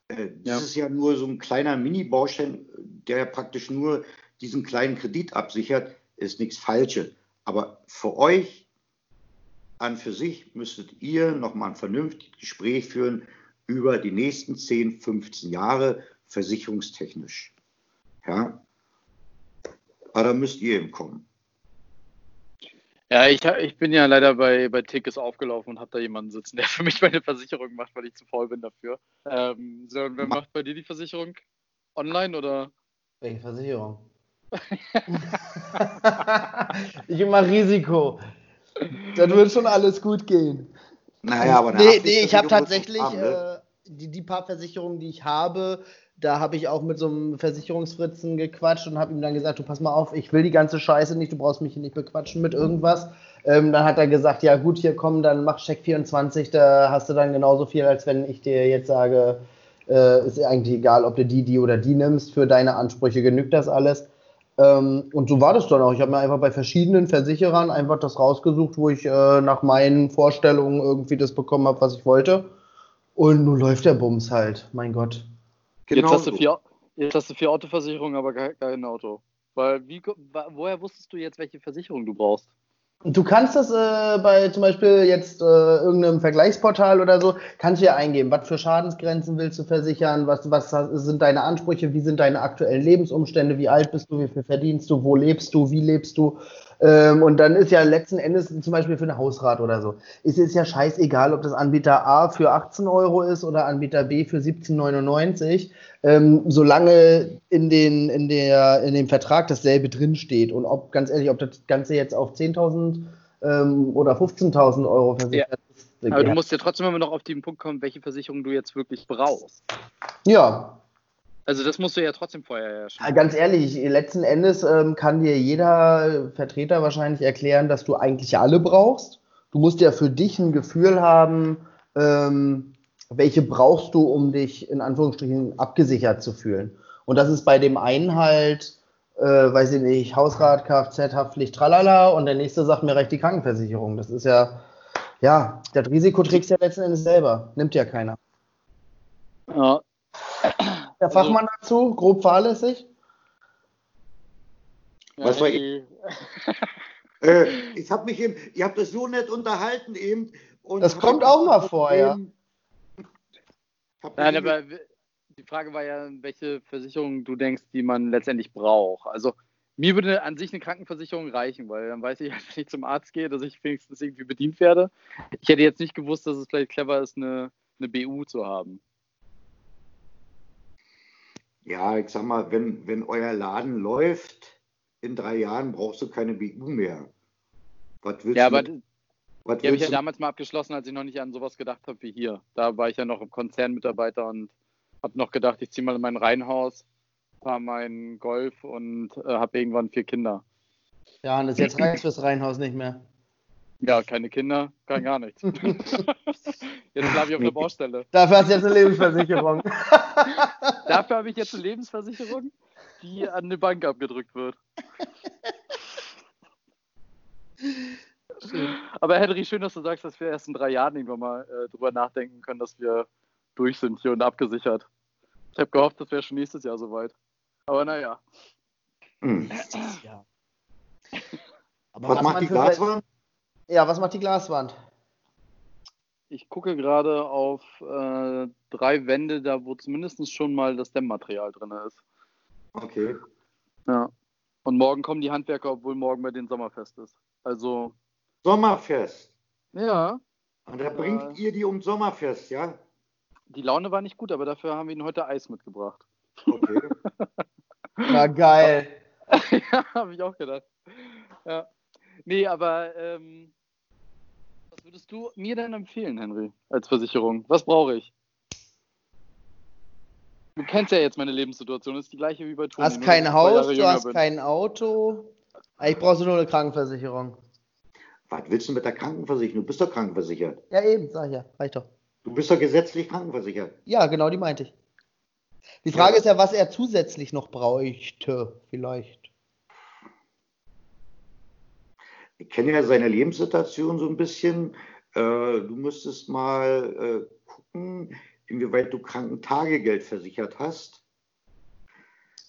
Äh, das ja. ist ja nur so ein kleiner Mini-Baustein, der praktisch nur diesen kleinen Kredit absichert, ist nichts Falsches. Aber für euch an für sich müsstet ihr nochmal ein vernünftiges Gespräch führen über die nächsten 10, 15 Jahre versicherungstechnisch. Ja, aber da müsst ihr eben kommen. Ja, ich, ich bin ja leider bei, bei Tickets aufgelaufen und habe da jemanden sitzen, der für mich meine Versicherung macht, weil ich zu faul bin dafür. Ähm, so, und wer macht bei dir die Versicherung? Online oder? Welche Versicherung? ich immer Risiko. Dann wird schon alles gut gehen. Naja, aber nee, nee, ich habe tatsächlich haben, ne? äh, die, die paar Versicherungen, die ich habe, da habe ich auch mit so einem Versicherungsfritzen gequatscht und habe ihm dann gesagt, du pass mal auf, ich will die ganze Scheiße nicht, du brauchst mich hier nicht bequatschen mit irgendwas. Ähm, dann hat er gesagt, ja gut, hier komm, dann mach Check 24, da hast du dann genauso viel, als wenn ich dir jetzt sage, äh, ist eigentlich egal, ob du die, die oder die nimmst, für deine Ansprüche genügt das alles. Ähm, und so war das dann auch. Ich habe mir einfach bei verschiedenen Versicherern einfach das rausgesucht, wo ich äh, nach meinen Vorstellungen irgendwie das bekommen habe, was ich wollte. Und nun läuft der Bums halt, mein Gott. Genau jetzt, hast du vier, jetzt hast du vier Autoversicherungen, aber kein Auto. Weil wie, woher wusstest du jetzt, welche Versicherung du brauchst? Du kannst das äh, bei zum Beispiel jetzt äh, irgendeinem Vergleichsportal oder so, kannst du ja eingeben, was für Schadensgrenzen willst du versichern, was, was sind deine Ansprüche, wie sind deine aktuellen Lebensumstände, wie alt bist du, wie viel verdienst du, wo lebst du, wie lebst du. Ähm, und dann ist ja letzten Endes zum Beispiel für eine Hausrat oder so, ist es ja scheißegal, ob das Anbieter A für 18 Euro ist oder Anbieter B für 17,99 ähm, solange in, den, in, der, in dem Vertrag dasselbe drinsteht. Und ob, ganz ehrlich, ob das Ganze jetzt auf 10.000 ähm, oder 15.000 Euro versichert ja. ist. Aber du musst ja trotzdem immer noch auf den Punkt kommen, welche Versicherung du jetzt wirklich brauchst. Ja. Also das musst du ja trotzdem vorher. Ja, ganz ehrlich, letzten Endes ähm, kann dir jeder Vertreter wahrscheinlich erklären, dass du eigentlich alle brauchst. Du musst ja für dich ein Gefühl haben, ähm, welche brauchst du, um dich in Anführungsstrichen abgesichert zu fühlen. Und das ist bei dem einen halt, äh, weiß ich nicht, Hausrat, Kfz, Haftpflicht, tralala, und der nächste sagt mir recht die Krankenversicherung. Das ist ja, ja, das Risiko trägst du ja letzten Endes selber. Nimmt ja keiner. Ja. Der also Fachmann also, dazu, grob fahrlässig? Was war ich? äh, ich habe mich eben, ihr habt das so nett unterhalten eben. das kommt auch mal vor, ja. Nein, aber die Frage war ja, welche Versicherung du denkst, die man letztendlich braucht. Also mir würde an sich eine Krankenversicherung reichen, weil dann weiß ich, wenn ich zum Arzt gehe, dass ich wenigstens irgendwie bedient werde. Ich hätte jetzt nicht gewusst, dass es vielleicht clever ist, eine, eine BU zu haben. Ja, ich sag mal, wenn, wenn euer Laden läuft, in drei Jahren brauchst du keine BU mehr. Was willst ja, du? Aber was die habe ich ja damals mal abgeschlossen, als ich noch nicht an sowas gedacht habe wie hier. Da war ich ja noch im Konzernmitarbeiter und habe noch gedacht, ich ziehe mal in mein Reihenhaus, fahre meinen Golf und äh, habe irgendwann vier Kinder. Ja, und jetzt reicht fürs Reihenhaus nicht mehr. Ja, keine Kinder, kein gar nichts. jetzt bleibe ich auf der Baustelle. Dafür hast du jetzt eine Lebensversicherung. Dafür habe ich jetzt eine Lebensversicherung, die an eine Bank abgedrückt wird. Aber Henry, schön, dass du sagst, dass wir erst in drei Jahren irgendwann mal äh, drüber nachdenken können, dass wir durch sind hier und abgesichert. Ich habe gehofft, das wäre schon nächstes Jahr soweit. Aber naja. Hm. Ja. was, was macht die Glaswand? Ja, was macht die Glaswand? Ich gucke gerade auf äh, drei Wände, da wo zumindest schon mal das Dämmmaterial drin ist. Okay. Ja. Und morgen kommen die Handwerker, obwohl morgen bei den Sommerfest ist. Also Sommerfest. Ja. Und da bringt ihr die um Sommerfest, ja? Die Laune war nicht gut, aber dafür haben wir ihnen heute Eis mitgebracht. Okay. Na geil. ja, habe ich auch gedacht. Ja. Nee, aber ähm, was würdest du mir denn empfehlen, Henry, als Versicherung? Was brauche ich? Du kennst ja jetzt meine Lebenssituation, das ist die gleiche wie bei Toni. Du hast kein Haus, du hast bin. kein Auto. Ich brauche nur eine Krankenversicherung. Was willst du mit der Krankenversicherung? Du bist doch krankenversichert. Ja, eben, sag ich ja. Reicht doch. Du bist doch gesetzlich krankenversichert. Ja, genau, die meinte ich. Die Frage ja. ist ja, was er zusätzlich noch bräuchte, vielleicht. Ich kenne ja seine Lebenssituation so ein bisschen. Äh, du müsstest mal äh, gucken, inwieweit du Krankentagegeld versichert hast.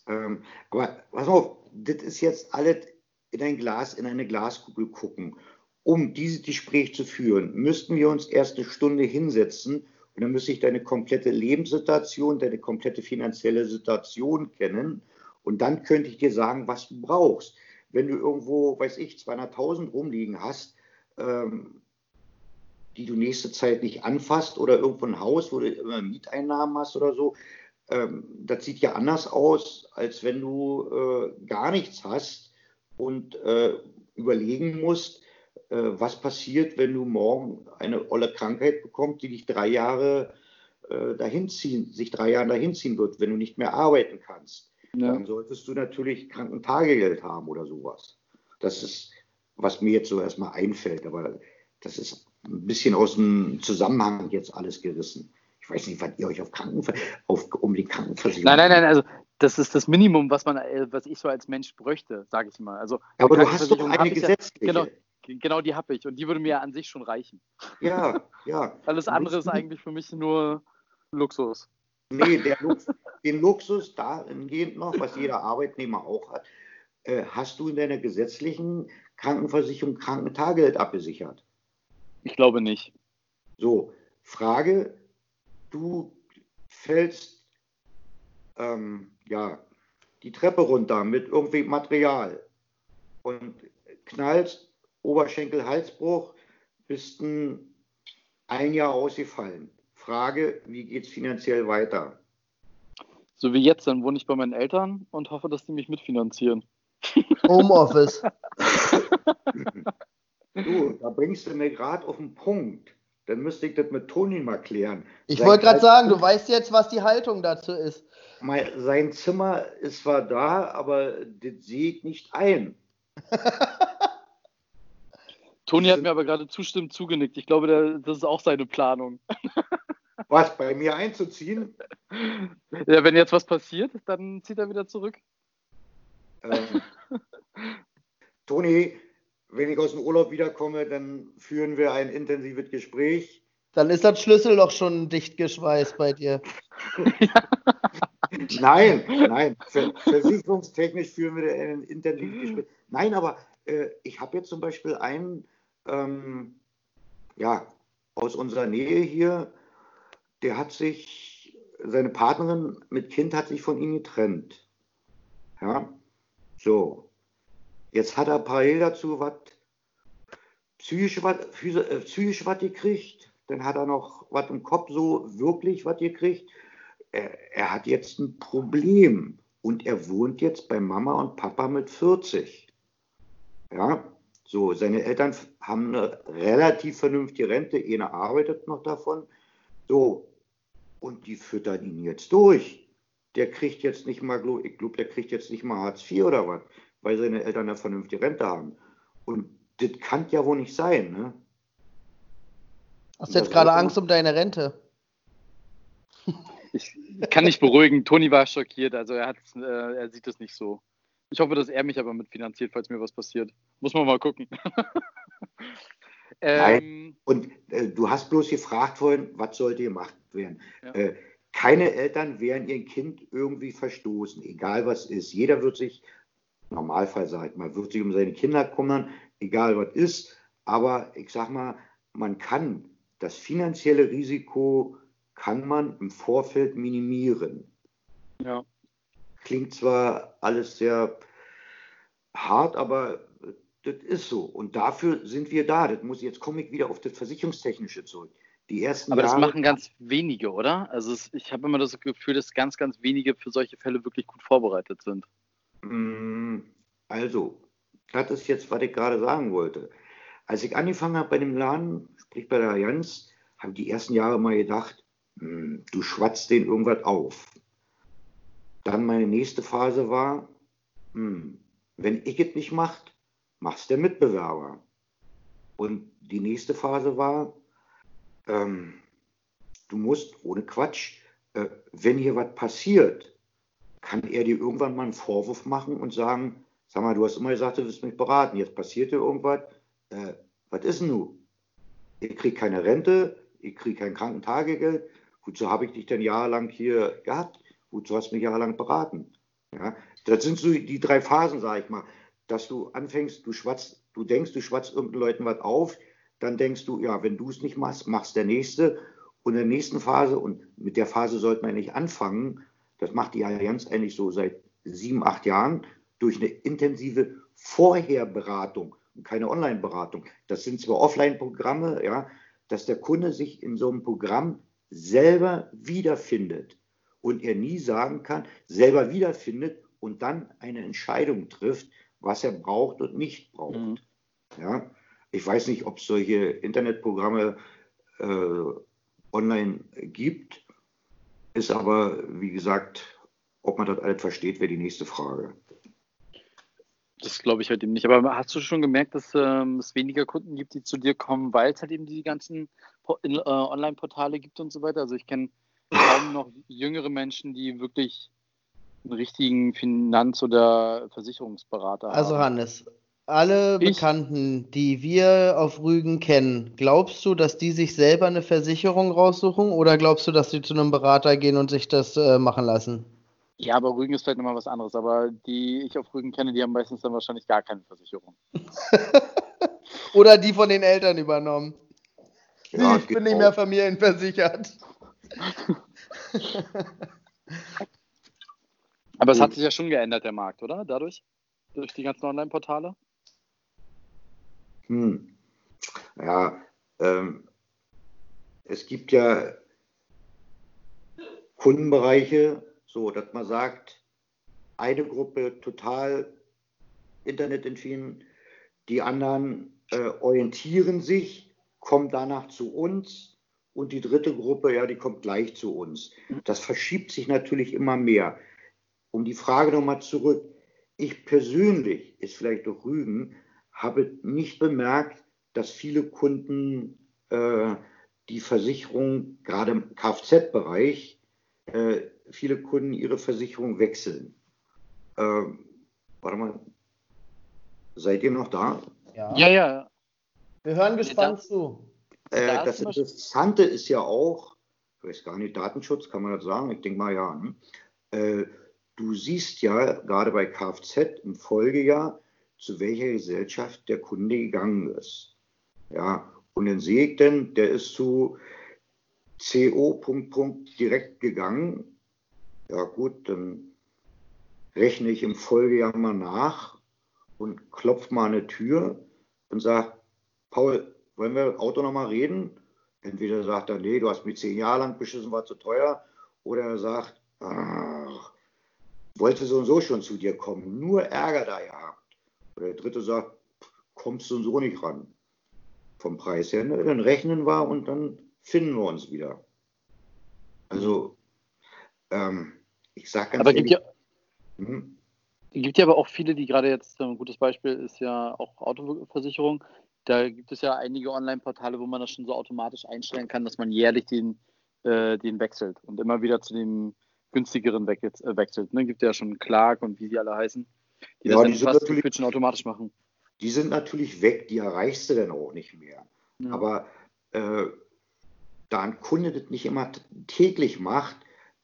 Ähm, aber pass auf, das ist jetzt alles in ein Glas, in eine Glaskugel gucken um dieses Gespräch zu führen, müssten wir uns erst eine Stunde hinsetzen und dann müsste ich deine komplette Lebenssituation, deine komplette finanzielle Situation kennen und dann könnte ich dir sagen, was du brauchst. Wenn du irgendwo, weiß ich, 200.000 rumliegen hast, ähm, die du nächste Zeit nicht anfasst oder irgendwo ein Haus, wo du immer Mieteinnahmen hast oder so, ähm, das sieht ja anders aus, als wenn du äh, gar nichts hast und äh, überlegen musst, was passiert, wenn du morgen eine olle Krankheit bekommst, die dich drei Jahre äh, dahin ziehen, sich drei Jahre dahin ziehen wird, wenn du nicht mehr arbeiten kannst. Ja. Dann solltest du natürlich Krankentagegeld haben oder sowas. Das ist, was mir jetzt so erstmal einfällt, aber das ist ein bisschen aus dem Zusammenhang jetzt alles gerissen. Ich weiß nicht, was ihr euch auf Krankenver auf, um die Krankenversicherung. Nein, nein, nein, also das ist das Minimum, was man, äh, was ich so als Mensch bräuchte, sage ich mal. Also, aber du hast doch eine gesetzliche. Ja, genau, Genau die habe ich und die würde mir an sich schon reichen. Ja, ja. Alles andere ist eigentlich für mich nur Luxus. Nee, der Lux, den Luxus dahingehend noch, was jeder Arbeitnehmer auch hat. äh, hast du in deiner gesetzlichen Krankenversicherung Krankentagegeld abgesichert? Ich glaube nicht. So, Frage, du fällst ähm, ja, die Treppe runter mit irgendwie Material und knallst Oberschenkel, Halsbruch, bist ein, ein Jahr ausgefallen. Frage, wie geht es finanziell weiter? So wie jetzt, dann wohne ich bei meinen Eltern und hoffe, dass die mich mitfinanzieren. Homeoffice. du, da bringst du mir gerade auf den Punkt. Dann müsste ich das mit Toni mal klären. Ich wollte gerade sagen, du weißt jetzt, was die Haltung dazu ist. Sein Zimmer ist zwar da, aber das sehe ich nicht ein. Toni hat mir aber gerade zustimmend zugenickt. Ich glaube, das ist auch seine Planung. Was, bei mir einzuziehen? Ja, wenn jetzt was passiert, dann zieht er wieder zurück. Ähm, Toni, wenn ich aus dem Urlaub wiederkomme, dann führen wir ein intensives Gespräch. Dann ist das Schlüsselloch schon dicht geschweißt bei dir. nein, nein. Versicherungstechnisch führen wir ein intensives Gespräch. Nein, aber äh, ich habe jetzt zum Beispiel einen, ähm, ja, aus unserer Nähe hier, der hat sich, seine Partnerin mit Kind hat sich von ihm getrennt. Ja, so. Jetzt hat er parallel dazu was psychisch was äh, psychisch gekriegt. Dann hat er noch was im Kopf so wirklich was gekriegt. Er, er hat jetzt ein Problem und er wohnt jetzt bei Mama und Papa mit 40. Ja, so, seine Eltern haben eine relativ vernünftige Rente, einer arbeitet noch davon. So, und die füttern ihn jetzt durch. Der kriegt jetzt nicht mal, ich glaube, der kriegt jetzt nicht mal Hartz IV oder was, weil seine Eltern eine vernünftige Rente haben. Und das kann ja wohl nicht sein, ne? Hast du jetzt gerade Angst um deine Rente? Ich kann nicht beruhigen. Toni war schockiert, also er, äh, er sieht es nicht so. Ich hoffe, dass er mich aber mitfinanziert, falls mir was passiert. Muss man mal gucken. ähm, Und äh, du hast bloß gefragt vorhin, was sollte gemacht werden? Ja. Äh, keine Eltern werden ihr Kind irgendwie verstoßen, egal was ist. Jeder wird sich, Normalfall sage ich mal, wird sich um seine Kinder kümmern, egal was ist. Aber ich sag mal, man kann das finanzielle Risiko kann man im Vorfeld minimieren. Ja. Klingt zwar alles sehr hart, aber das ist so. Und dafür sind wir da. Das muss, jetzt komme ich wieder auf das Versicherungstechnische zurück. Die ersten aber Jahre, das machen ganz wenige, oder? Also es, ich habe immer das Gefühl, dass ganz, ganz wenige für solche Fälle wirklich gut vorbereitet sind. Mm, also, das ist jetzt, was ich gerade sagen wollte. Als ich angefangen habe bei dem Laden, sprich bei der Allianz, habe ich die ersten Jahre mal gedacht, hm, du schwatzt den irgendwas auf. Dann meine nächste Phase war, hm, wenn ich es nicht macht, mach's der Mitbewerber. Und die nächste Phase war, ähm, du musst ohne Quatsch, äh, wenn hier was passiert, kann er dir irgendwann mal einen Vorwurf machen und sagen, sag mal, du hast immer gesagt, du wirst mich beraten, jetzt passiert dir irgendwas, äh, was ist denn nun? Ich kriege keine Rente, ich kriege kein Krankentagegeld, wozu habe ich dich denn jahrelang hier gehabt? Hast du mich jahrelang beraten? Ja, das sind so die drei Phasen, sage ich mal, dass du anfängst, du schwatzt, du denkst, du schwatzt irgendeinen Leuten was auf, dann denkst du, ja, wenn du es nicht machst, machst der Nächste. Und in der nächsten Phase, und mit der Phase sollte man nicht anfangen, das macht die Allianz eigentlich so seit sieben, acht Jahren, durch eine intensive Vorherberatung und keine Online-Beratung. Das sind zwar Offline-Programme, ja, dass der Kunde sich in so einem Programm selber wiederfindet und er nie sagen kann, selber wiederfindet und dann eine Entscheidung trifft, was er braucht und nicht braucht. Mhm. Ja, ich weiß nicht, ob es solche Internetprogramme äh, online gibt, ist aber, wie gesagt, ob man das alles versteht, wäre die nächste Frage. Das glaube ich halt eben nicht. Aber hast du schon gemerkt, dass ähm, es weniger Kunden gibt, die zu dir kommen, weil es halt eben die ganzen äh, Online-Portale gibt und so weiter? Also ich kenne kaum noch jüngere Menschen, die wirklich einen richtigen Finanz- oder Versicherungsberater haben. Also Hannes, alle ich? Bekannten, die wir auf Rügen kennen, glaubst du, dass die sich selber eine Versicherung raussuchen oder glaubst du, dass sie zu einem Berater gehen und sich das äh, machen lassen? Ja, aber Rügen ist vielleicht nochmal was anderes. Aber die ich auf Rügen kenne, die haben meistens dann wahrscheinlich gar keine Versicherung. Oder die von den Eltern übernommen. Ja, ich bin genau. nicht mehr familienversichert. Aber es hat sich ja schon geändert, der Markt, oder? Dadurch? Durch die ganzen Online-Portale? Hm. Ja, ähm, es gibt ja Kundenbereiche, so dass man sagt, eine Gruppe total internetentfien, die anderen äh, orientieren sich, kommen danach zu uns und die dritte Gruppe, ja, die kommt gleich zu uns. Das verschiebt sich natürlich immer mehr. Um die Frage nochmal zurück. Ich persönlich, ist vielleicht durch Rügen, habe nicht bemerkt, dass viele Kunden äh, die Versicherung, gerade im Kfz-Bereich, äh, viele Kunden ihre Versicherung wechseln. Ähm, warte mal, seid ihr noch da? Ja. Ja, ja. Wir hören gespannt Das- zu. Äh, Da das Interessante ist ja auch, ich weiß gar nicht, Datenschutz, kann man das sagen? Ich denke mal ja. Ne? Äh, du siehst ja gerade bei Kfz im Folgejahr, zu welcher Gesellschaft der Kunde gegangen ist. Ja, und dann sehe ich dann, der ist zu CO. Direkt gegangen. Ja gut, dann rechne ich im Folgejahr mal nach und klopfe mal eine Tür und sage, Paul, wollen wir Auto nochmal reden? Entweder sagt er, nee, du hast mich zehn Jahre lang beschissen, war zu teuer. Oder er sagt, ach, wollte so und so schon zu dir kommen, nur Ärger da gehabt. Oder der dritte sagt, kommst du so nicht ran. Vom Preis her. Ne? Dann rechnen wir und dann finden wir uns wieder. Also, ähm, ich sage ganz Aber gibt ja, hm, gibt ja aber auch viele, die gerade jetzt, ein gutes Beispiel ist ja auch Autoversicherung. Da gibt es ja einige Online-Portale, wo man das schon so automatisch einstellen kann, dass man jährlich den, äh, den wechselt und immer wieder zu dem günstigeren we äh, wechselt. Ne? Gibt ja schon Clark und wie sie alle heißen, die Ja, das die fast natürlich- schon automatisch machen. die sind natürlich weg, die erreichst du dann auch nicht mehr. Ja. Aber äh, da ein Kunde das nicht immer täglich macht,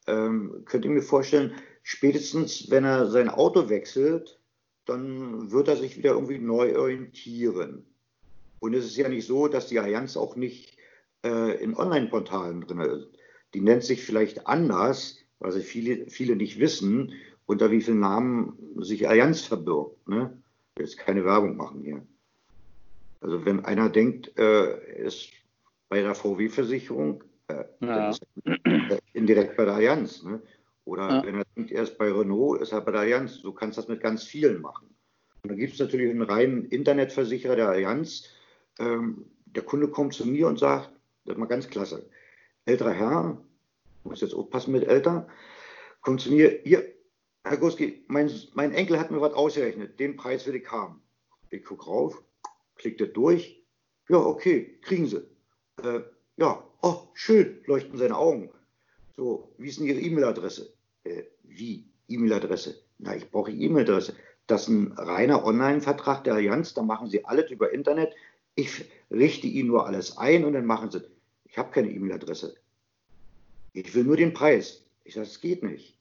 ähm, könnt ihr mir vorstellen, spätestens wenn er sein Auto wechselt, dann wird er sich wieder irgendwie neu orientieren. Und es ist ja nicht so, dass die Allianz auch nicht äh, in Online-Portalen drin ist. Die nennt sich vielleicht anders, weil sie viele, viele nicht wissen, unter wie vielen Namen sich Allianz verbirgt. Ne? Ich will jetzt keine Werbung machen hier. Also wenn einer denkt, äh, er ist bei der VW-Versicherung, äh, dann Ja. ist er indirekt bei der Allianz. Ne? Oder Ja. wenn er denkt, er ist bei Renault, ist er bei der Allianz. Du kannst das mit ganz vielen machen. Und dann gibt es natürlich einen reinen Internetversicherer der Allianz. Ähm, der Kunde kommt zu mir und sagt, das ist mal ganz klasse, älterer Herr, muss jetzt aufpassen mit älter, kommt zu mir, hier, Herr Guski, mein, mein Enkel hat mir was ausgerechnet, den Preis will ich haben. Ich gucke rauf, klickt das durch, ja, okay, kriegen Sie. Äh, ja, oh, schön, leuchten seine Augen. So, wie ist denn Ihre E-Mail-Adresse? Äh, wie? E-Mail-Adresse? Na, ich brauche E-Mail-Adresse. Das ist ein reiner Online-Vertrag der Allianz, da machen Sie alles über Internet. Ich richte Ihnen nur alles ein und dann machen Sie. Ich habe keine E-Mail-Adresse. Ich will nur den Preis. Ich sage, das geht nicht.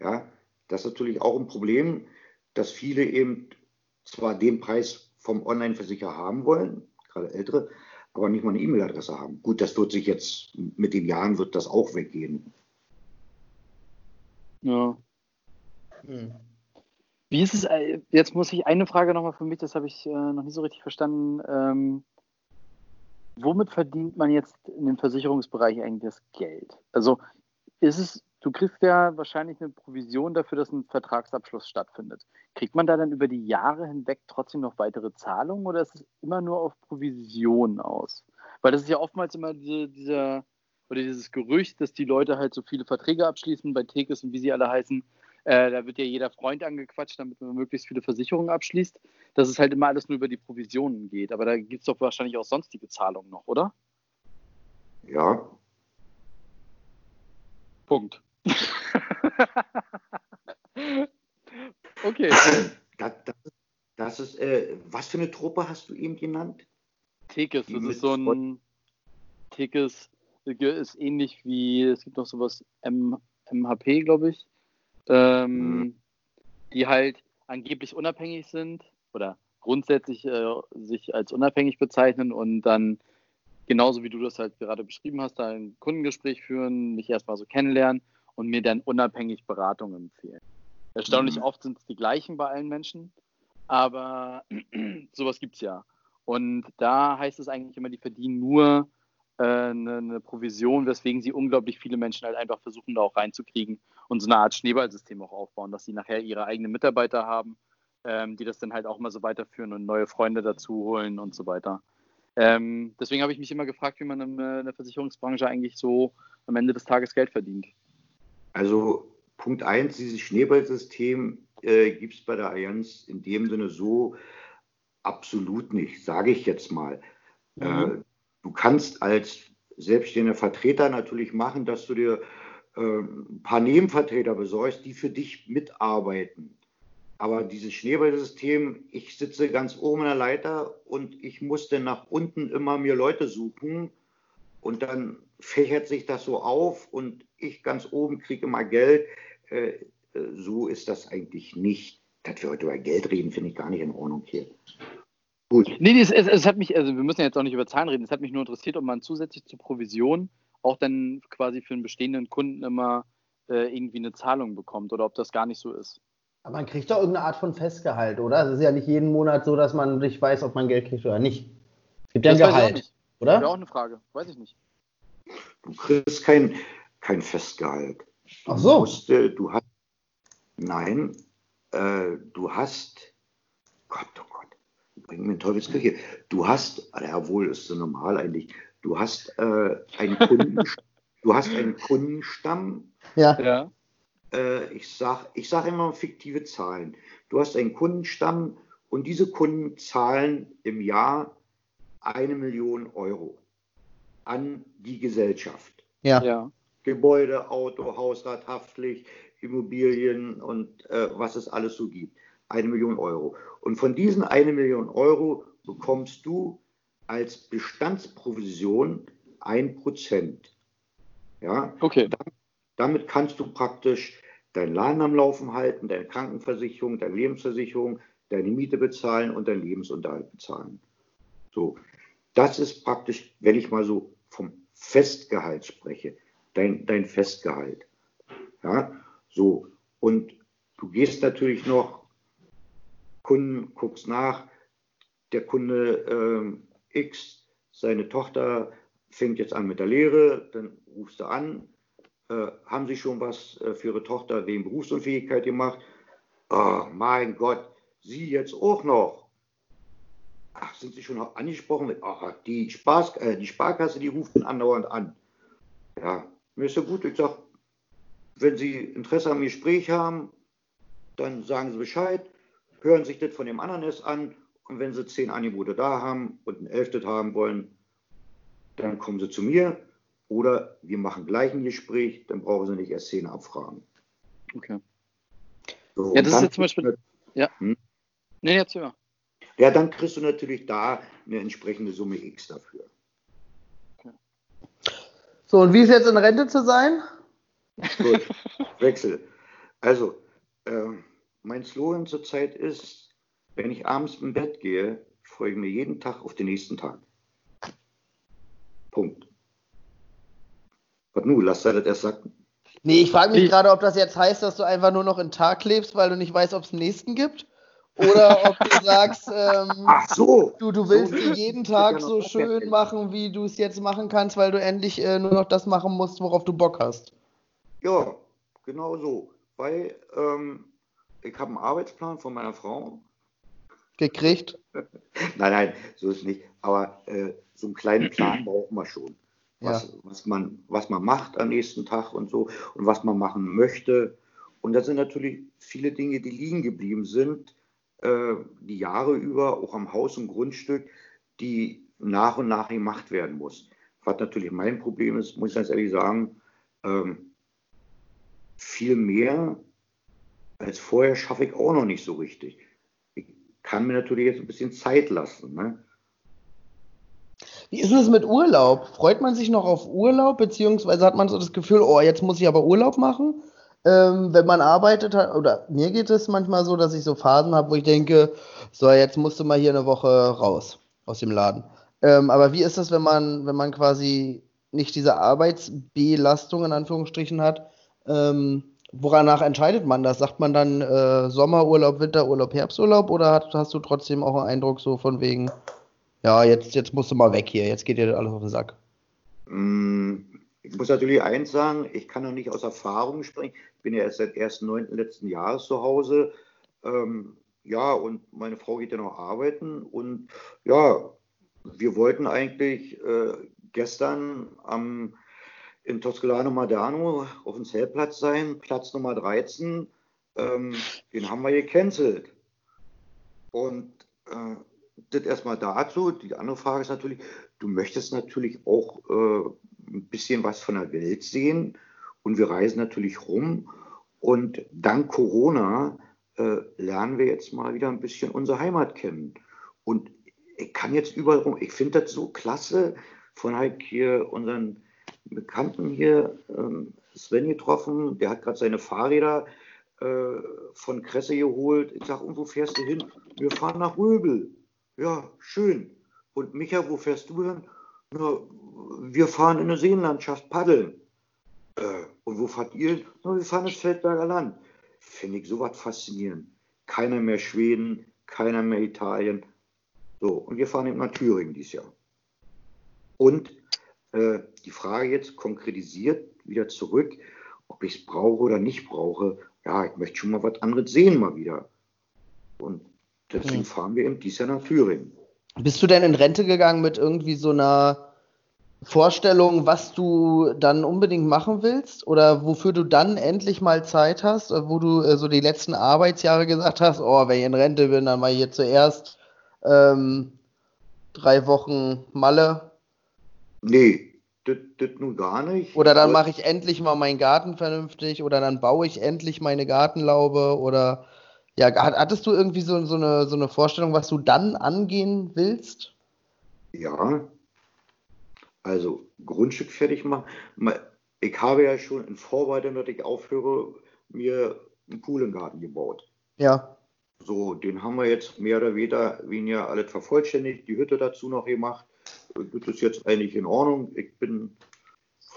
Ja, das ist natürlich auch ein Problem, dass viele eben zwar den Preis vom Online-Versicherer haben wollen, gerade ältere, aber nicht mal eine E-Mail-Adresse haben. Gut, das wird sich jetzt mit den Jahren wird das auch weggehen. Ja. Hm. Wie ist es, äh, jetzt muss ich eine Frage nochmal für mich, das habe ich äh, noch nicht so richtig verstanden. Ähm, womit verdient man jetzt in dem Versicherungsbereich eigentlich das Geld? Also ist es, du kriegst ja wahrscheinlich eine Provision dafür, dass ein Vertragsabschluss stattfindet. Kriegt man da dann über die Jahre hinweg trotzdem noch weitere Zahlungen oder ist es immer nur auf Provision aus? Weil das ist ja oftmals immer diese, dieser, oder dieses Gerücht, dass die Leute halt so viele Verträge abschließen bei Tekes und wie sie alle heißen. Äh, da wird ja jeder Freund angequatscht, damit man möglichst viele Versicherungen abschließt, dass es halt immer alles nur über die Provisionen geht. Aber da gibt es doch wahrscheinlich auch sonstige Zahlungen noch, oder? Ja, Punkt. okay. das, das, das ist, äh, was für eine Truppe hast du eben genannt? Tekes, das ist so ein Tekes ist ähnlich wie, es gibt noch sowas M, MHP, glaube ich. Ähm, Mhm. die halt angeblich unabhängig sind oder grundsätzlich äh, sich als unabhängig bezeichnen und dann genauso wie du das halt gerade beschrieben hast, da ein Kundengespräch führen, mich erstmal so kennenlernen und mir dann unabhängig Beratung empfehlen. Erstaunlich Mhm. oft sind es die gleichen bei allen Menschen, aber sowas gibt es ja. Und da heißt es eigentlich immer, die verdienen nur eine, eine Provision, weswegen sie unglaublich viele Menschen halt einfach versuchen, da auch reinzukriegen und so eine Art Schneeballsystem auch aufbauen, dass sie nachher ihre eigenen Mitarbeiter haben, ähm, die das dann halt auch mal so weiterführen und neue Freunde dazu holen und so weiter. Ähm, deswegen habe ich mich immer gefragt, wie man in, äh, in der Versicherungsbranche eigentlich so am Ende des Tages Geld verdient. Also Punkt eins, dieses Schneeballsystem äh, gibt es bei der Allianz in dem Sinne so absolut nicht, sage ich jetzt mal. Mhm. Du kannst als selbstständiger Vertreter natürlich machen, dass du dir äh, ein paar Nebenvertreter besorgst, die für dich mitarbeiten. Aber dieses Schneeballsystem, ich sitze ganz oben in der Leiter und ich muss dann nach unten immer mir Leute suchen und dann fächert sich das so auf und ich ganz oben kriege immer Geld. Äh, äh, so ist das eigentlich nicht. Dass wir heute über Geld reden, finde ich gar nicht in Ordnung hier. Gut. Nee, nee, es, es, es hat mich, also wir müssen jetzt auch nicht über Zahlen reden, es hat mich nur interessiert, ob man zusätzlich zur Provision auch dann quasi für einen bestehenden Kunden immer äh, irgendwie eine Zahlung bekommt oder ob das gar nicht so ist. Aber man kriegt doch irgendeine Art von Festgehalt, oder? Es ist ja nicht jeden Monat so, dass man nicht weiß, ob man Geld kriegt oder nicht. Es gibt ja ein Das weiß ich auch Gehalt, nicht. oder? Wäre auch eine Frage, weiß ich nicht. Du kriegst kein, kein Festgehalt. Du Ach so. Musst, äh, du hast, nein, äh, du hast, Gott, oh Gott, bring mir in Teufelsküche. Du hast, jawohl, ist so normal eigentlich, du hast äh, einen Kunden, du hast einen Kundenstamm, Ja. Ja. äh, ich sage ich sag immer fiktive Zahlen. Du hast einen Kundenstamm und diese Kunden zahlen im Jahr eine Million Euro an die Gesellschaft. Ja. Ja. Gebäude, Auto, Hausrat, Haftpflicht, Immobilien und äh, was es alles so gibt. Eine Million Euro. Und von diesen eine Million Euro bekommst du als Bestandsprovision ein Prozent. Ja, Okay. damit kannst du praktisch deinen Laden am Laufen halten, deine Krankenversicherung, deine Lebensversicherung, deine Miete bezahlen und deinen Lebensunterhalt bezahlen. So, das ist praktisch, wenn ich mal so vom Festgehalt spreche, dein, dein Festgehalt. Ja, so. Und du gehst natürlich noch, Kunden, guckst nach, der Kunde ähm, X, seine Tochter fängt jetzt an mit der Lehre, dann rufst du an, äh, haben Sie schon was äh, für Ihre Tochter wegen Berufsunfähigkeit gemacht? Oh, mein Gott, Sie jetzt auch noch. Ach, sind Sie schon angesprochen? Ach, die, Spaß, äh, die Sparkasse, die ruft andauernd an. Ja, mir ist ja gut. Ich sage, wenn Sie Interesse am Gespräch haben, dann sagen Sie Bescheid, hören sich das von dem anderen erst an und wenn Sie zehn Angebote da haben und ein elftes haben wollen, dann kommen Sie zu mir oder wir machen gleich ein Gespräch, dann brauchen Sie nicht erst zehn abfragen. okay. So, Ja, das ist dann jetzt zum Beispiel. Ja. Hm? Nee, jetzt immer. Ja, dann kriegst du natürlich da eine entsprechende Summe X dafür. So, und wie ist jetzt in Rente zu sein? Gut, Wechsel. Also, ähm, mein Slogan zurzeit ist, wenn ich abends im Bett gehe, freue ich mich jeden Tag auf den nächsten Tag. Punkt. Was nun, lass da das erst sagen. Nee, ich frage mich Ich- gerade, ob das jetzt heißt, dass du einfach nur noch in Tag lebst, weil du nicht weißt, ob es einen nächsten gibt. Oder ob du sagst, ähm, Ach so! du, du willst So, jeden Tag so schön machen, wie du es jetzt machen kannst, weil du endlich äh, nur noch das machen musst, worauf du Bock hast. Ja, genau so. Weil ähm, ich habe einen Arbeitsplan von meiner Frau. Gekriegt. Nein, nein, so ist es nicht. Aber äh, so einen kleinen Plan braucht man schon. Was, was, man, was man macht am nächsten Tag und so und was man machen möchte. Und das sind natürlich viele Dinge, die liegen geblieben sind, äh, die Jahre über, auch am Haus und Grundstück, die nach und nach gemacht werden muss. Was natürlich mein Problem ist, muss ich ganz ehrlich sagen, ähm, viel mehr als vorher schaffe ich auch noch nicht so richtig. Ich kann mir natürlich jetzt ein bisschen Zeit lassen. Ne? Wie ist es mit Urlaub? Freut man sich noch auf Urlaub, beziehungsweise hat man so das Gefühl, oh, jetzt muss ich aber Urlaub machen? ähm, wenn man arbeitet hat, oder mir geht es manchmal so, dass ich so Phasen habe, wo ich denke, so, jetzt musst du mal hier eine Woche raus aus dem Laden. Ähm, aber wie ist das, wenn man, wenn man quasi nicht diese Arbeitsbelastung in Anführungsstrichen hat? Ähm, woranach entscheidet man das? Sagt man dann äh, Sommerurlaub, Winterurlaub, Herbsturlaub oder hast, hast du trotzdem auch einen Eindruck so von wegen, ja, jetzt, jetzt musst du mal weg hier, jetzt geht dir alles auf den Sack? Mm, ich muss natürlich eins sagen, ich kann noch nicht aus Erfahrung sprechen. Ich bin ja erst seit 1.9. letzten Jahres zu Hause. Ähm, ja, und meine Frau geht ja noch arbeiten. Und ja, wir wollten eigentlich äh, gestern am, in Toscolano Madano auf dem Zeltplatz sein, Platz Nummer 13. Ähm, den haben wir gecancelt. Und äh, das erstmal dazu. Die andere Frage ist natürlich, du möchtest natürlich auch äh, ein bisschen was von der Welt sehen und wir reisen natürlich rum. Und dank Corona äh, lernen wir jetzt mal wieder ein bisschen unsere Heimat kennen. Und ich kann jetzt überall rum, ich finde das so klasse, von halt hier unseren Bekannten hier, ähm, Sven getroffen, der hat gerade seine Fahrräder äh, von Kresse geholt. Ich sage, und wo fährst du hin? Wir fahren nach Röbel. Ja, schön. Und Micha, wo fährst du hin? Na, wir fahren in der Seenlandschaft paddeln. Äh, und wo fahrt ihr? Na, wir fahren ins Feldberger Land. Finde ich sowas faszinierend. Keiner mehr Schweden, keiner mehr Italien. So, und wir fahren eben nach Thüringen dieses Jahr. Und äh, die Frage jetzt konkretisiert wieder zurück, ob ich es brauche oder nicht brauche. Ja, ich möchte schon mal was anderes sehen mal wieder. Und Deswegen fahren wir eben dieses Jahr nach Thüringen. Bist du denn in Rente gegangen mit irgendwie so einer Vorstellung, was du dann unbedingt machen willst oder wofür du dann endlich mal Zeit hast, wo du äh, so die letzten Arbeitsjahre gesagt hast, oh, wenn ich in Rente bin, dann mal hier zuerst ähm, drei Wochen Malle? Nee, das nun gar nicht. Oder dann mache ich endlich mal meinen Garten vernünftig oder dann baue ich endlich meine Gartenlaube oder ja, hattest du irgendwie so, so, eine, so eine Vorstellung, was du dann angehen willst? Ja, also Grundstück fertig machen. Ich habe ja schon in Vorbereitung, dass ich aufhöre, mir einen Pool im Garten gebaut. Ja. So, den haben wir jetzt mehr oder weniger alles vervollständigt, die Hütte dazu noch gemacht. Das ist jetzt eigentlich in Ordnung. Ich bin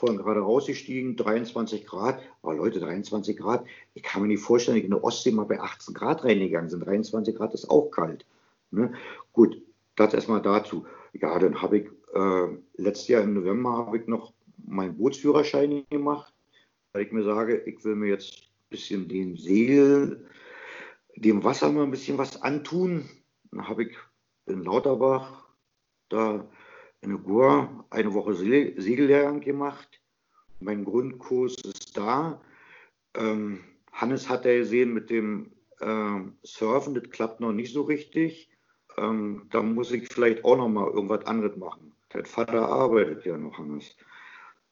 vorhin gerade rausgestiegen, 23 Grad. Aber Leute, 23 Grad, ich kann mir nicht vorstellen, ich in der Ostsee mal bei 18 Grad reingegangen sind. 23 Grad ist auch kalt. Ne? Gut, das erstmal dazu. Ja, dann habe ich äh, letztes Jahr im November habe ich noch meinen Bootsführerschein gemacht, weil ich mir sage, ich will mir jetzt ein bisschen den Segel, dem Wasser mal ein bisschen was antun. Dann habe ich in Lauterbach da in der Gur eine Woche Segellehrgang gemacht. Mein Grundkurs ist da. Ähm, Hannes hat er gesehen mit dem ähm, Surfen, das klappt noch nicht so richtig. Ähm, da muss ich vielleicht auch noch mal irgendwas anderes machen. Der Vater arbeitet ja noch, Hannes.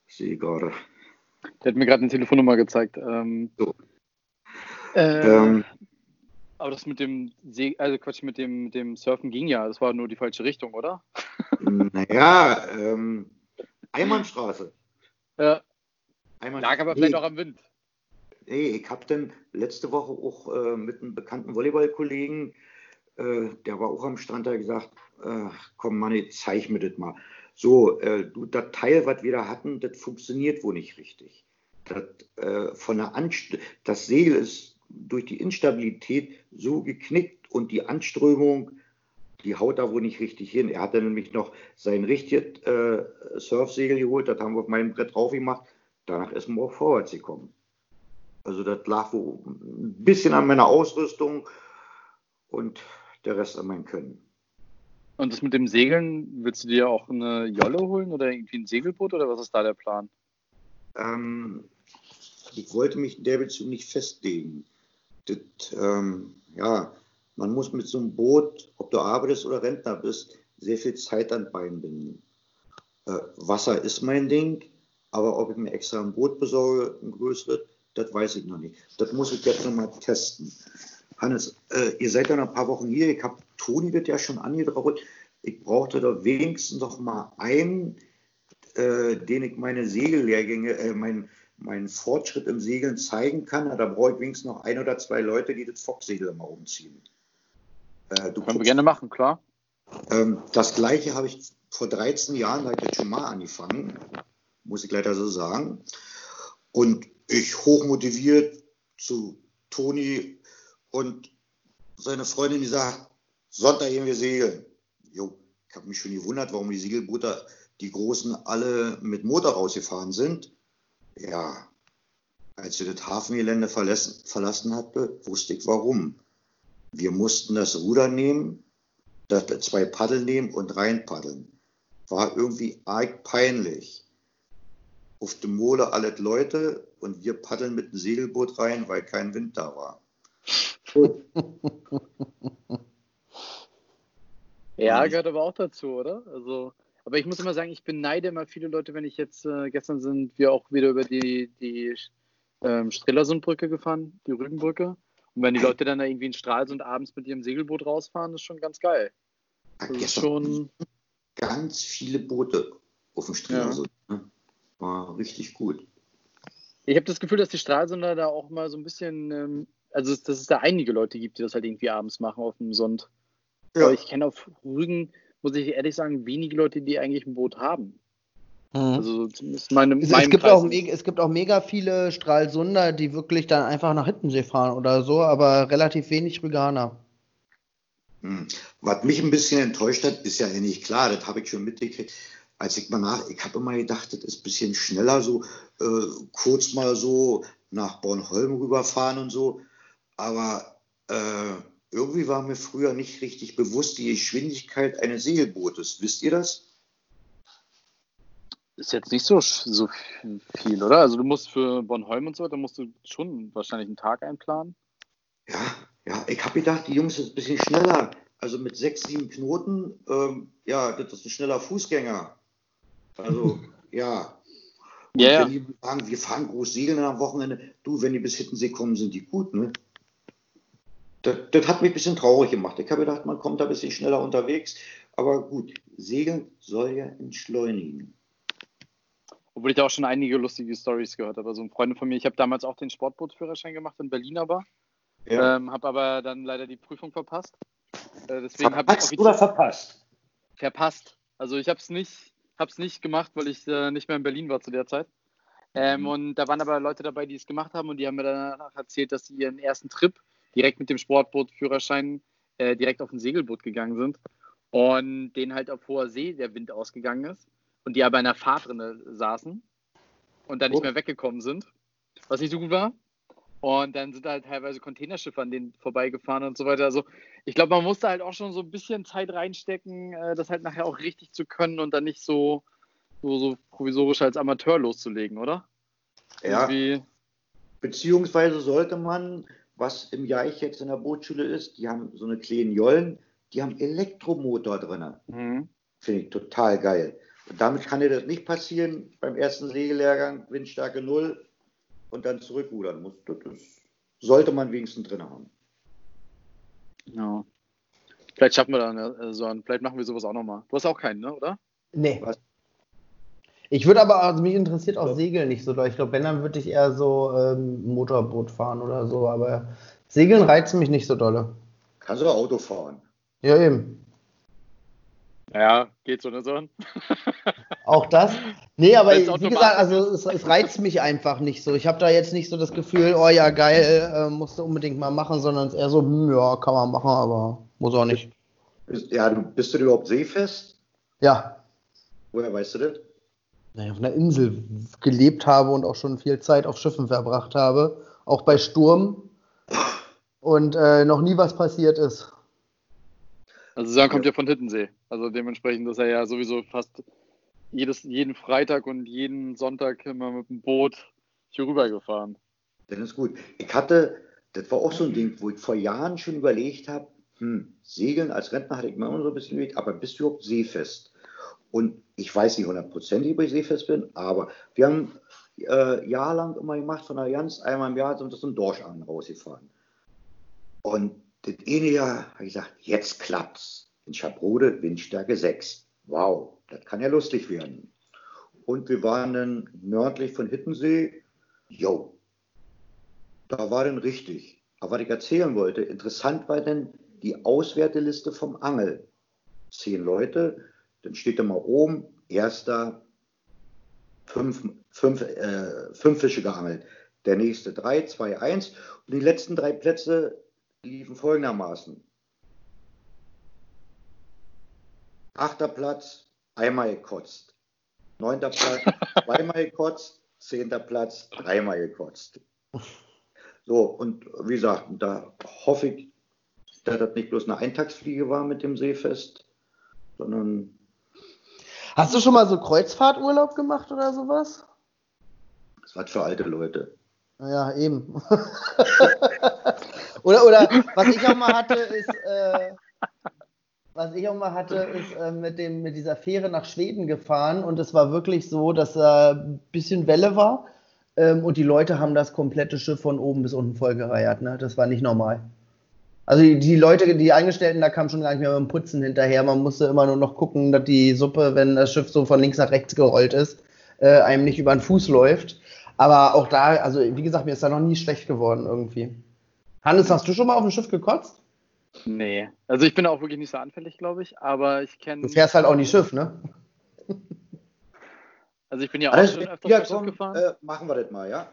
Sehe gerade. Der hat mir gerade eine Telefonnummer gezeigt. Ähm, so. äh, aber das mit dem See, also Quatsch, mit dem, mit dem Surfen ging ja. Das war nur die falsche Richtung, oder? Naja, ähm, Einbahnstraße. Ja. Einbahnstraße. Lag aber vielleicht nee. auch am Wind. Nee, ich habe dann letzte Woche auch äh, mit einem bekannten Volleyballkollegen, äh, der war auch am Strand, da gesagt, äh, komm Manni, zeig mir das mal. So, äh, du, das Teil, was wir da hatten, das funktioniert wohl nicht richtig. Das, äh, von der Anst das Segel ist durch die Instabilität so geknickt und die Anströmung, die haut da wohl nicht richtig hin. Er hat dann nämlich noch sein richtiges äh, Surfsegel geholt, das haben wir auf meinem Brett drauf gemacht. Danach ist man auch vorwärts gekommen. Also das lag wohl ein bisschen an meiner Ausrüstung und der Rest an meinem Können. Und das mit dem Segeln, willst du dir auch eine Jolle holen oder irgendwie ein Segelboot oder was ist da der Plan? Ähm, ich wollte mich in der Beziehung nicht festlegen das, ähm, ja, man muss mit so einem Boot, ob du arbeitest oder Rentner bist, sehr viel Zeit an Beinen binden. Äh, Wasser ist mein Ding, aber ob ich mir extra ein Boot besorge, ein größeres, das weiß ich noch nicht. Das muss ich jetzt nochmal testen. Hannes, äh, ihr seid ja noch ein paar Wochen hier. Ich habe Toni wird ja schon angetraut. Ich brauchte da wenigstens noch mal einen, äh, den ich meine Segellehrgänge, äh, mein, meinen Fortschritt im Segeln zeigen kann, da brauche ich wenigstens noch ein oder zwei Leute, die das Focksegel immer umziehen. Äh, du Können wir gerne machen, klar. Ähm, das gleiche habe ich vor 13 Jahren, da habe ich jetzt schon mal angefangen, muss ich leider so sagen. Und ich hochmotiviert zu Toni und seine Freundin, die sagt, Sonntag gehen wir segeln. Jo, ich habe mich schon gewundert, warum die Segelboote, die großen, alle mit Motor rausgefahren sind. Ja, als wir das Hafengelände verlassen, verlassen hatte, wusste ich warum. Wir mussten das Ruder nehmen, das zwei Paddel nehmen und reinpaddeln. War irgendwie arg peinlich. Auf dem Mole alle Leute und wir paddeln mit dem Segelboot rein, weil kein Wind da war. ja, gehört aber auch dazu, oder? Also, aber ich muss immer sagen, ich beneide immer viele Leute, wenn ich jetzt, äh, gestern sind wir auch wieder über die, die ähm, Strelasundbrücke gefahren, die Rügenbrücke. Und wenn die Leute dann da irgendwie in Stralsund abends mit ihrem Segelboot rausfahren, ist schon ganz geil. Das ist schon ganz viele Boote auf dem Strelasund. Ja. Ne? War richtig gut. Ich habe das Gefühl, dass die Stralsunder da auch mal so ein bisschen, ähm, also dass es da einige Leute gibt, die das halt irgendwie abends machen auf dem Sund. Ja. Aber ich kenne auf Rügen, muss ich ehrlich sagen, wenige Leute, die eigentlich ein Boot haben. Mhm. Also zumindest meine, es, es, gibt auch, es gibt auch mega viele Stralsunder, die wirklich dann einfach nach Hittensee fahren oder so, aber relativ wenig Rüganer. Hm. Was mich ein bisschen enttäuscht hat, ist ja nicht klar, das habe ich schon mitgekriegt. Als ich mal nach, ich habe immer gedacht, das ist ein bisschen schneller, so äh, kurz mal so nach Bornholm rüberfahren und so. Aber äh, irgendwie war mir früher nicht richtig bewusst die Geschwindigkeit eines Segelbootes. Wisst ihr das? Ist jetzt nicht so, so viel, oder? Also du musst für Bornholm und so, da musst du schon wahrscheinlich einen Tag einplanen. Ja, ja, ich habe gedacht, die Jungs sind ein bisschen schneller. Also mit sechs, sieben Knoten, ähm, ja, das ist ein schneller Fußgänger. Also, ja. Und ja, wenn die sagen, wir fahren groß segeln am Wochenende, du, wenn die bis Hittensee kommen, sind die gut, ne? Das, das hat mich ein bisschen traurig gemacht. Ich habe gedacht, man kommt da ein bisschen schneller unterwegs. Aber gut, Segeln soll ja entschleunigen. Obwohl ich da auch schon einige lustige Stories gehört habe. Also Freunde von mir, ich habe damals auch den Sportbootführerschein gemacht in Berlin aber. Ja. Ähm, habe aber dann leider die Prüfung verpasst. Äh, deswegen verpasst ich oder verpasst? Verpasst. Also ich habe es nicht, hab's nicht gemacht, weil ich äh, nicht mehr in Berlin war zu der Zeit. Ähm, mhm. Und da waren aber Leute dabei, die es gemacht haben und die haben mir danach erzählt, dass sie ihren ersten Trip direkt mit dem Sportbootführerschein äh, direkt auf ein Segelboot gegangen sind und denen halt auf hoher See der Wind ausgegangen ist und die aber in der Fahrtrinne saßen und dann nicht oh. mehr weggekommen sind, was nicht so gut war. Und dann sind halt teilweise Containerschiffe an denen vorbeigefahren und so weiter. Also ich glaube, man musste halt auch schon so ein bisschen Zeit reinstecken, äh, das halt nachher auch richtig zu können und dann nicht so, so, so provisorisch als Amateur loszulegen, oder? Ja. Irgendwie... Beziehungsweise sollte man, was im Jaich jetzt in der Bootschule ist, die haben so eine kleinen Jollen, die haben Elektromotor drin. Mhm. Finde ich total geil. Und damit kann dir das nicht passieren beim ersten Segellehrgang, Windstärke 0 und dann zurückrudern muss. Das sollte man wenigstens drin haben. Ja. Vielleicht schaffen wir dann äh, so einen, vielleicht machen wir sowas auch nochmal. Du hast auch keinen, ne, oder? Nee. Was? Ich würde aber, also mich interessiert auch Segeln nicht so doll. Ich glaube, wenn, dann würde ich eher so ähm, Motorboot fahren oder so, aber Segeln reizen mich nicht so dolle. Kannst du Auto fahren? Ja, eben. Ja, geht so, ne, so. Auch das? Nee, aber wie gesagt, also es, es, reizt mich einfach nicht so. Ich habe da jetzt nicht so das Gefühl, oh ja, geil, äh, musst du unbedingt mal machen, sondern es ist eher so, hm, ja, kann man machen, aber muss auch nicht. Ja, du, bist du überhaupt seefest? Ja. Woher weißt du das? Naja, auf einer Insel gelebt habe und auch schon viel Zeit auf Schiffen verbracht habe, auch bei Sturm und äh, noch nie was passiert ist. Also Sören kommt ja von Hittensee. Also dementsprechend ist er ja sowieso fast jedes, jeden Freitag und jeden Sonntag immer mit dem Boot hier rübergefahren. Dann ist gut. Ich hatte, das war auch so ein Ding, wo ich vor Jahren schon überlegt habe, hm, Segeln als Rentner hatte ich mir immer so ein bisschen überlegt, aber bist du überhaupt seefest? Und ich weiß nicht hundertprozentig, ob ich seefest bin, aber wir haben äh, jahrelang immer gemacht von der Allianz, einmal im Jahr sind wir zum Dorschangeln rausgefahren. Und das eine Jahr habe ich gesagt, jetzt klappt's. In Schabrode Windstärke 6. Wow, das kann ja lustig werden. Und wir waren dann nördlich von Hittensee, Jo, da war denn richtig. Aber was ich erzählen wollte, interessant war denn die Auswerteliste vom Angel. Zehn Leute, dann steht da mal oben, erster, fünf, fünf, äh, fünf Fische geangelt. Der nächste drei, zwei, eins. Und die letzten drei Plätze liefen folgendermaßen. Achter Platz, einmal gekotzt. Neunter Platz, zweimal gekotzt. Zehnter Platz, dreimal gekotzt. So, und wie gesagt, da hoffe ich, dass das nicht bloß eine Eintagsfliege war mit dem Seefest, sondern. Hast du schon mal so Kreuzfahrturlaub gemacht oder sowas? Das war für alte Leute. Ja, eben. oder, oder was ich auch mal hatte, ist, äh, was ich auch mal hatte, ist äh, mit, dem, mit dieser Fähre nach Schweden gefahren und es war wirklich so, dass da ein bisschen Welle war ähm, und die Leute haben das komplette Schiff von oben bis unten vollgereiert. Ne? Das war nicht normal. Also die, die, Leute, die Eingestellten, da kam schon gar nicht mehr mit dem Putzen hinterher. Man musste immer nur noch gucken, dass die Suppe, wenn das Schiff so von links nach rechts gerollt ist, äh, einem nicht über den Fuß läuft. Aber auch da, also wie gesagt, mir ist da noch nie schlecht geworden irgendwie. Hannes, hast du schon mal auf dem Schiff gekotzt? Nee. Also ich bin auch wirklich nicht so anfällig, glaube ich, aber ich kenne. Du fährst halt auch nicht Schiff, ne? Also ich bin ja auch Alles schon mit öfters Schiff gefahren. äh, machen wir das mal, ja?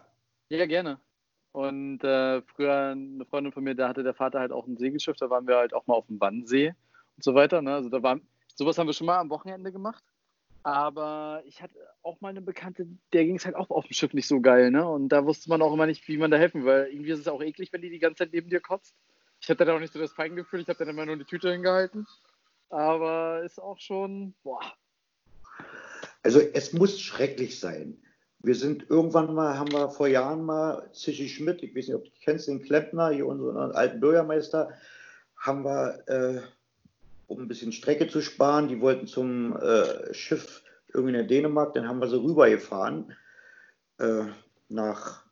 Ja, gerne. Und äh, früher eine Freundin von mir, da hatte der Vater halt auch ein Segelschiff, da waren wir halt auch mal auf dem Wannsee und so weiter. Ne? Also da war, sowas haben wir schon mal am Wochenende gemacht. Aber ich hatte auch mal eine Bekannte, der ging es halt auch auf dem Schiff nicht so geil, ne? Und da wusste man auch immer nicht, wie man da helfen, weil irgendwie ist es auch eklig, wenn die die ganze Zeit neben dir kotzt. Ich hatte da auch nicht so das Feingefühl, ich habe dann immer nur die Tüte hingehalten. Aber ist auch schon, boah. Also es muss schrecklich sein. Wir sind irgendwann mal, haben wir vor Jahren mal Zischi Schmidt, ich weiß nicht, ob du kennst den Klempner, hier unseren alten Bürgermeister, haben wir, äh, um ein bisschen Strecke zu sparen, die wollten zum äh, Schiff irgendwie in Dänemark, dann haben wir sie rübergefahren äh, nach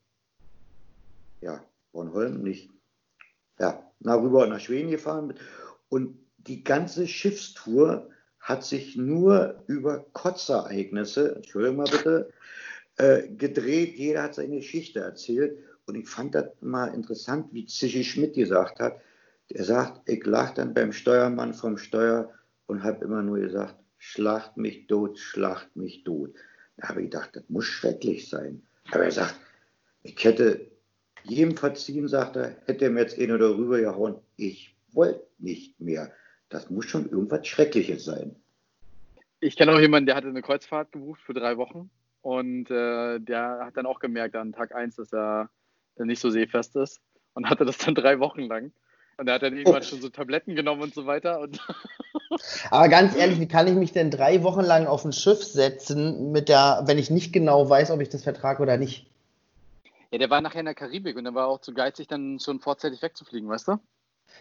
ja, Bornholm, nicht, ja, nach rüber nach Schweden gefahren. Und die ganze Schiffstour hat sich nur über Kotzereignisse, Entschuldigung mal bitte, äh, gedreht. Jeder hat seine Geschichte erzählt. Und ich fand das mal interessant, wie Zischi Schmidt gesagt hat. Er sagt, ich lag dann beim Steuermann vom Steuer und habe immer nur gesagt, schlacht mich tot, schlacht mich tot. Da habe ich gedacht, das muss schrecklich sein. Aber er sagt, ich hätte jedem verziehen, sagt er, hätte er mir jetzt eh nur darüber gehauen, ich wollte nicht mehr. Das muss schon irgendwas Schreckliches sein. Ich kenne auch jemanden, der hatte eine Kreuzfahrt gebucht für drei Wochen und äh, der hat dann auch gemerkt an Tag 1, dass er dann nicht so seefest ist und hatte das dann drei Wochen lang. Und er hat dann irgendwann oh. schon so Tabletten genommen und so weiter. Und Aber ganz ehrlich, wie kann ich mich denn drei Wochen lang auf ein Schiff setzen, mit der, wenn ich nicht genau weiß, ob ich das vertrage oder nicht? Ja, der war nachher in der Karibik und der war auch zu geizig, dann schon vorzeitig wegzufliegen, weißt du?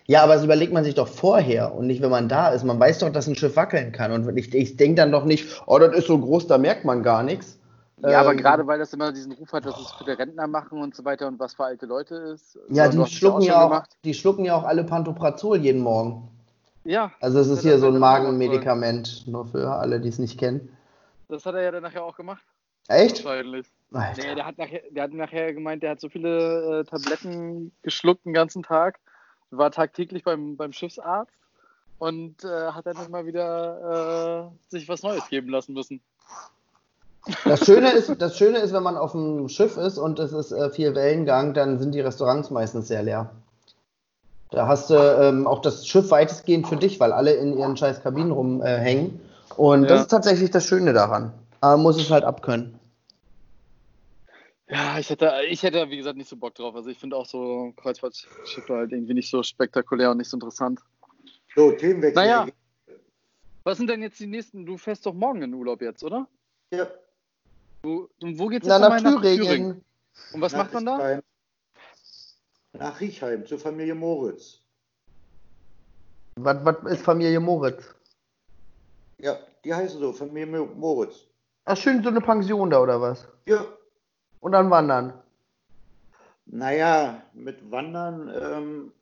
Ja, aber das überlegt man sich doch vorher und nicht, wenn man da ist. Man weiß doch, dass ein Schiff wackeln kann. Und ich, ich denke dann doch nicht, oh, das ist so groß, da merkt man gar nichts. Ja, ähm, aber gerade weil das immer diesen Ruf hat, dass es für die Rentner machen und so weiter und was für alte Leute ist. Ja, die schlucken ja, auch, die schlucken ja auch alle Pantoprazol jeden Morgen. Ja. Also es ist hier so ein Magenmedikament, nur für alle, die es nicht kennen. Das hat er ja dann nachher auch gemacht. Echt? Wahrscheinlich. Nee, der hat, nachher, der hat nachher gemeint, der hat so viele äh, Tabletten geschluckt den ganzen Tag war tagtäglich beim, beim Schiffsarzt und äh, hat dann immer wieder äh, sich was Neues geben lassen müssen. Das Schöne, ist, das Schöne ist, wenn man auf dem Schiff ist und es ist äh, viel Wellengang, dann sind die Restaurants meistens sehr leer. Da hast du ähm, auch das Schiff weitestgehend für dich, weil alle in ihren scheiß Kabinen rumhängen. und ja. das ist tatsächlich das Schöne daran. Aber man muss es halt abkönnen. Ja, ich hätte, ich hätte, wie gesagt, nicht so Bock drauf. Also ich finde auch so Kreuzfahrtschiffe halt irgendwie nicht so spektakulär und nicht so interessant. So, Themenwechsel. Naja. Was sind denn jetzt die nächsten? Du fährst doch morgen in Urlaub jetzt, oder? Ja. Du, und wo geht's jetzt Na, nach, nach Thüringen. Thüringen? Und was nach macht man da? Nach Riechheim, zur Familie Moritz. Was, was ist Familie Moritz? Ja, die heißen so, Familie Moritz. Ach, schön so eine Pension da, oder was? Ja, und dann wandern. Naja, mit Wandern, ähm,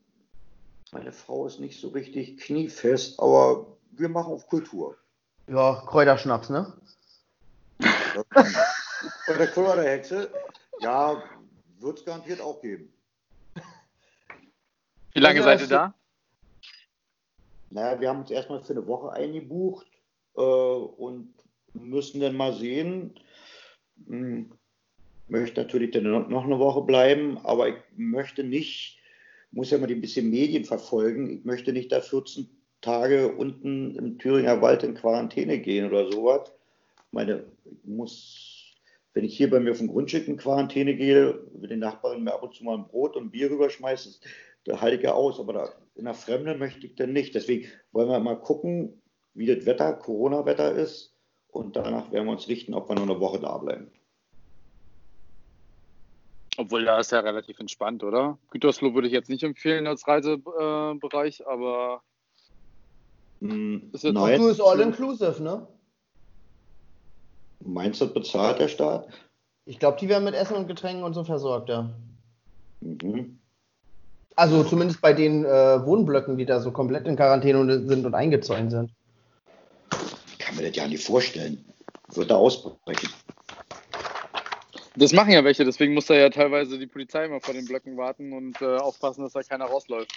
meine Frau ist nicht so richtig kniefest, aber wir machen auf Kultur. Ja, Kräuterschnaps, ne? Oder Kräuterhexe. Ja, wird es garantiert auch geben. Wie lange Also, seid ihr da? Naja, wir haben uns erstmal für eine Woche eingebucht äh, und müssen dann mal sehen. Hm, möchte natürlich dann noch noch eine Woche bleiben, aber ich möchte nicht, muss ja mal ein bisschen Medien verfolgen, ich möchte nicht da 14 Tage unten im Thüringer Wald in Quarantäne gehen oder sowas. Ich meine, ich muss, wenn ich hier bei mir auf dem Grundstück in Quarantäne gehe, mit den Nachbarn mir ab und zu mal ein Brot und Bier rüberschmeißt, da halte ich ja aus, aber da, in der Fremde möchte ich dann nicht. Deswegen wollen wir mal gucken, wie das Wetter, Corona-Wetter ist und danach werden wir uns richten, ob wir nur eine Woche da bleiben. Obwohl, da ist ja relativ entspannt, oder? Gütersloh würde ich jetzt nicht empfehlen als Reisebereich, aber Hm, Ist jetzt- nein, Du ist all inclusive, ne? Meinst du, bezahlt der Staat? Ich glaube, die werden mit Essen und Getränken und so versorgt, ja. Mhm. Also zumindest bei den äh, Wohnblöcken, die da so komplett in Quarantäne sind und eingezäunt sind. Ich kann mir das ja nicht vorstellen. Wird da ausbrechen. das machen ja welche, deswegen muss da ja teilweise die Polizei immer vor den Blöcken warten und äh, aufpassen, dass da keiner rausläuft.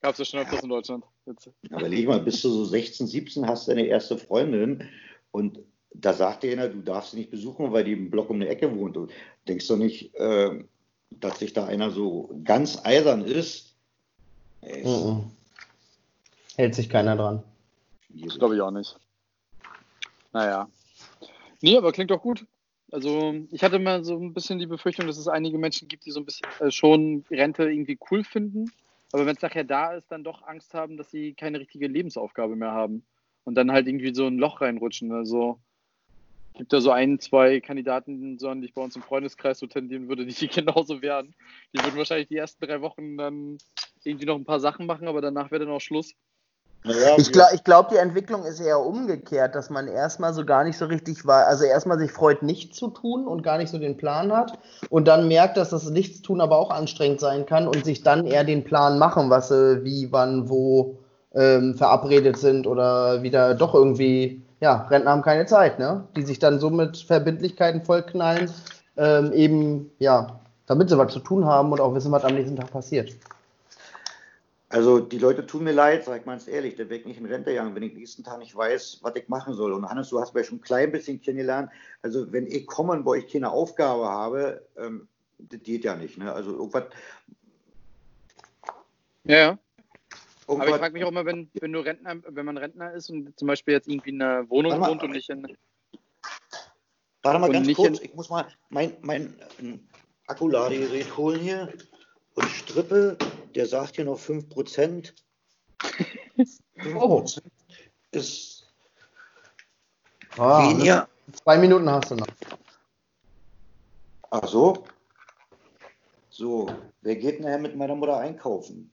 Gab es ja schon öfters in Deutschland. Jetzt. Aber leg mal, bis du so 16, 17 hast deine erste Freundin und da sagt dir einer, du darfst sie nicht besuchen, weil die im Block um die Ecke wohnt. Du denkst doch nicht, äh, dass sich da einer so ganz eisern ist. Ey, Mhm. Hält sich keiner dran. Das glaube ich auch nicht. Naja. Nee, aber klingt doch gut. Also, ich hatte mal so ein bisschen die Befürchtung, dass es einige Menschen gibt, die so ein bisschen äh, schon Rente irgendwie cool finden. Aber wenn es nachher da ist, dann doch Angst haben, dass sie keine richtige Lebensaufgabe mehr haben. Und dann halt irgendwie so ein Loch reinrutschen. Also, gibt da so ein, zwei Kandidaten, so an die ich bei uns im Freundeskreis so tendieren würde, die genauso wären. Die würden wahrscheinlich die ersten drei Wochen dann irgendwie noch ein paar Sachen machen, aber danach wäre dann auch Schluss. Naja, Ich glaube, ich glaub, die Entwicklung ist eher umgekehrt, dass man erstmal so gar nicht so richtig war, also erstmal sich freut, nichts zu tun und gar nicht so den Plan hat und dann merkt, dass das Nichtstun aber auch anstrengend sein kann und sich dann eher den Plan machen, was sie wie, wann, wo ähm, verabredet sind oder wieder doch irgendwie, ja, Rentner haben keine Zeit, ne? Die sich dann so mit Verbindlichkeiten vollknallen, ähm, eben, ja, damit sie was zu tun haben und auch wissen, was am nächsten Tag passiert. Also die Leute tun mir leid, sag ich mal ganz ehrlich, der wird nicht in Rente gegangen, wenn ich nächsten Tag nicht weiß, was ich machen soll. Und Hannes, du hast mich schon ein klein bisschen kennengelernt. Also wenn ich komme und bei euch keine Aufgabe habe, ähm, das geht ja nicht. Ne? Also irgendwas, Ja, ja. Aber ich frage mich auch immer, wenn, wenn, du Rentner, wenn man Rentner ist und zum Beispiel jetzt irgendwie in einer Wohnung mal. wohnt und nicht in. warte mal ganz kurz, ich muss mal mein, mein ähm, Akkuladegerät holen hier und Strippe, der sagt hier noch 5%. 5% Oh. ist Ah, weniger. Zwei Minuten hast du noch. Ach so. So, wer geht nachher mit meiner Mutter einkaufen?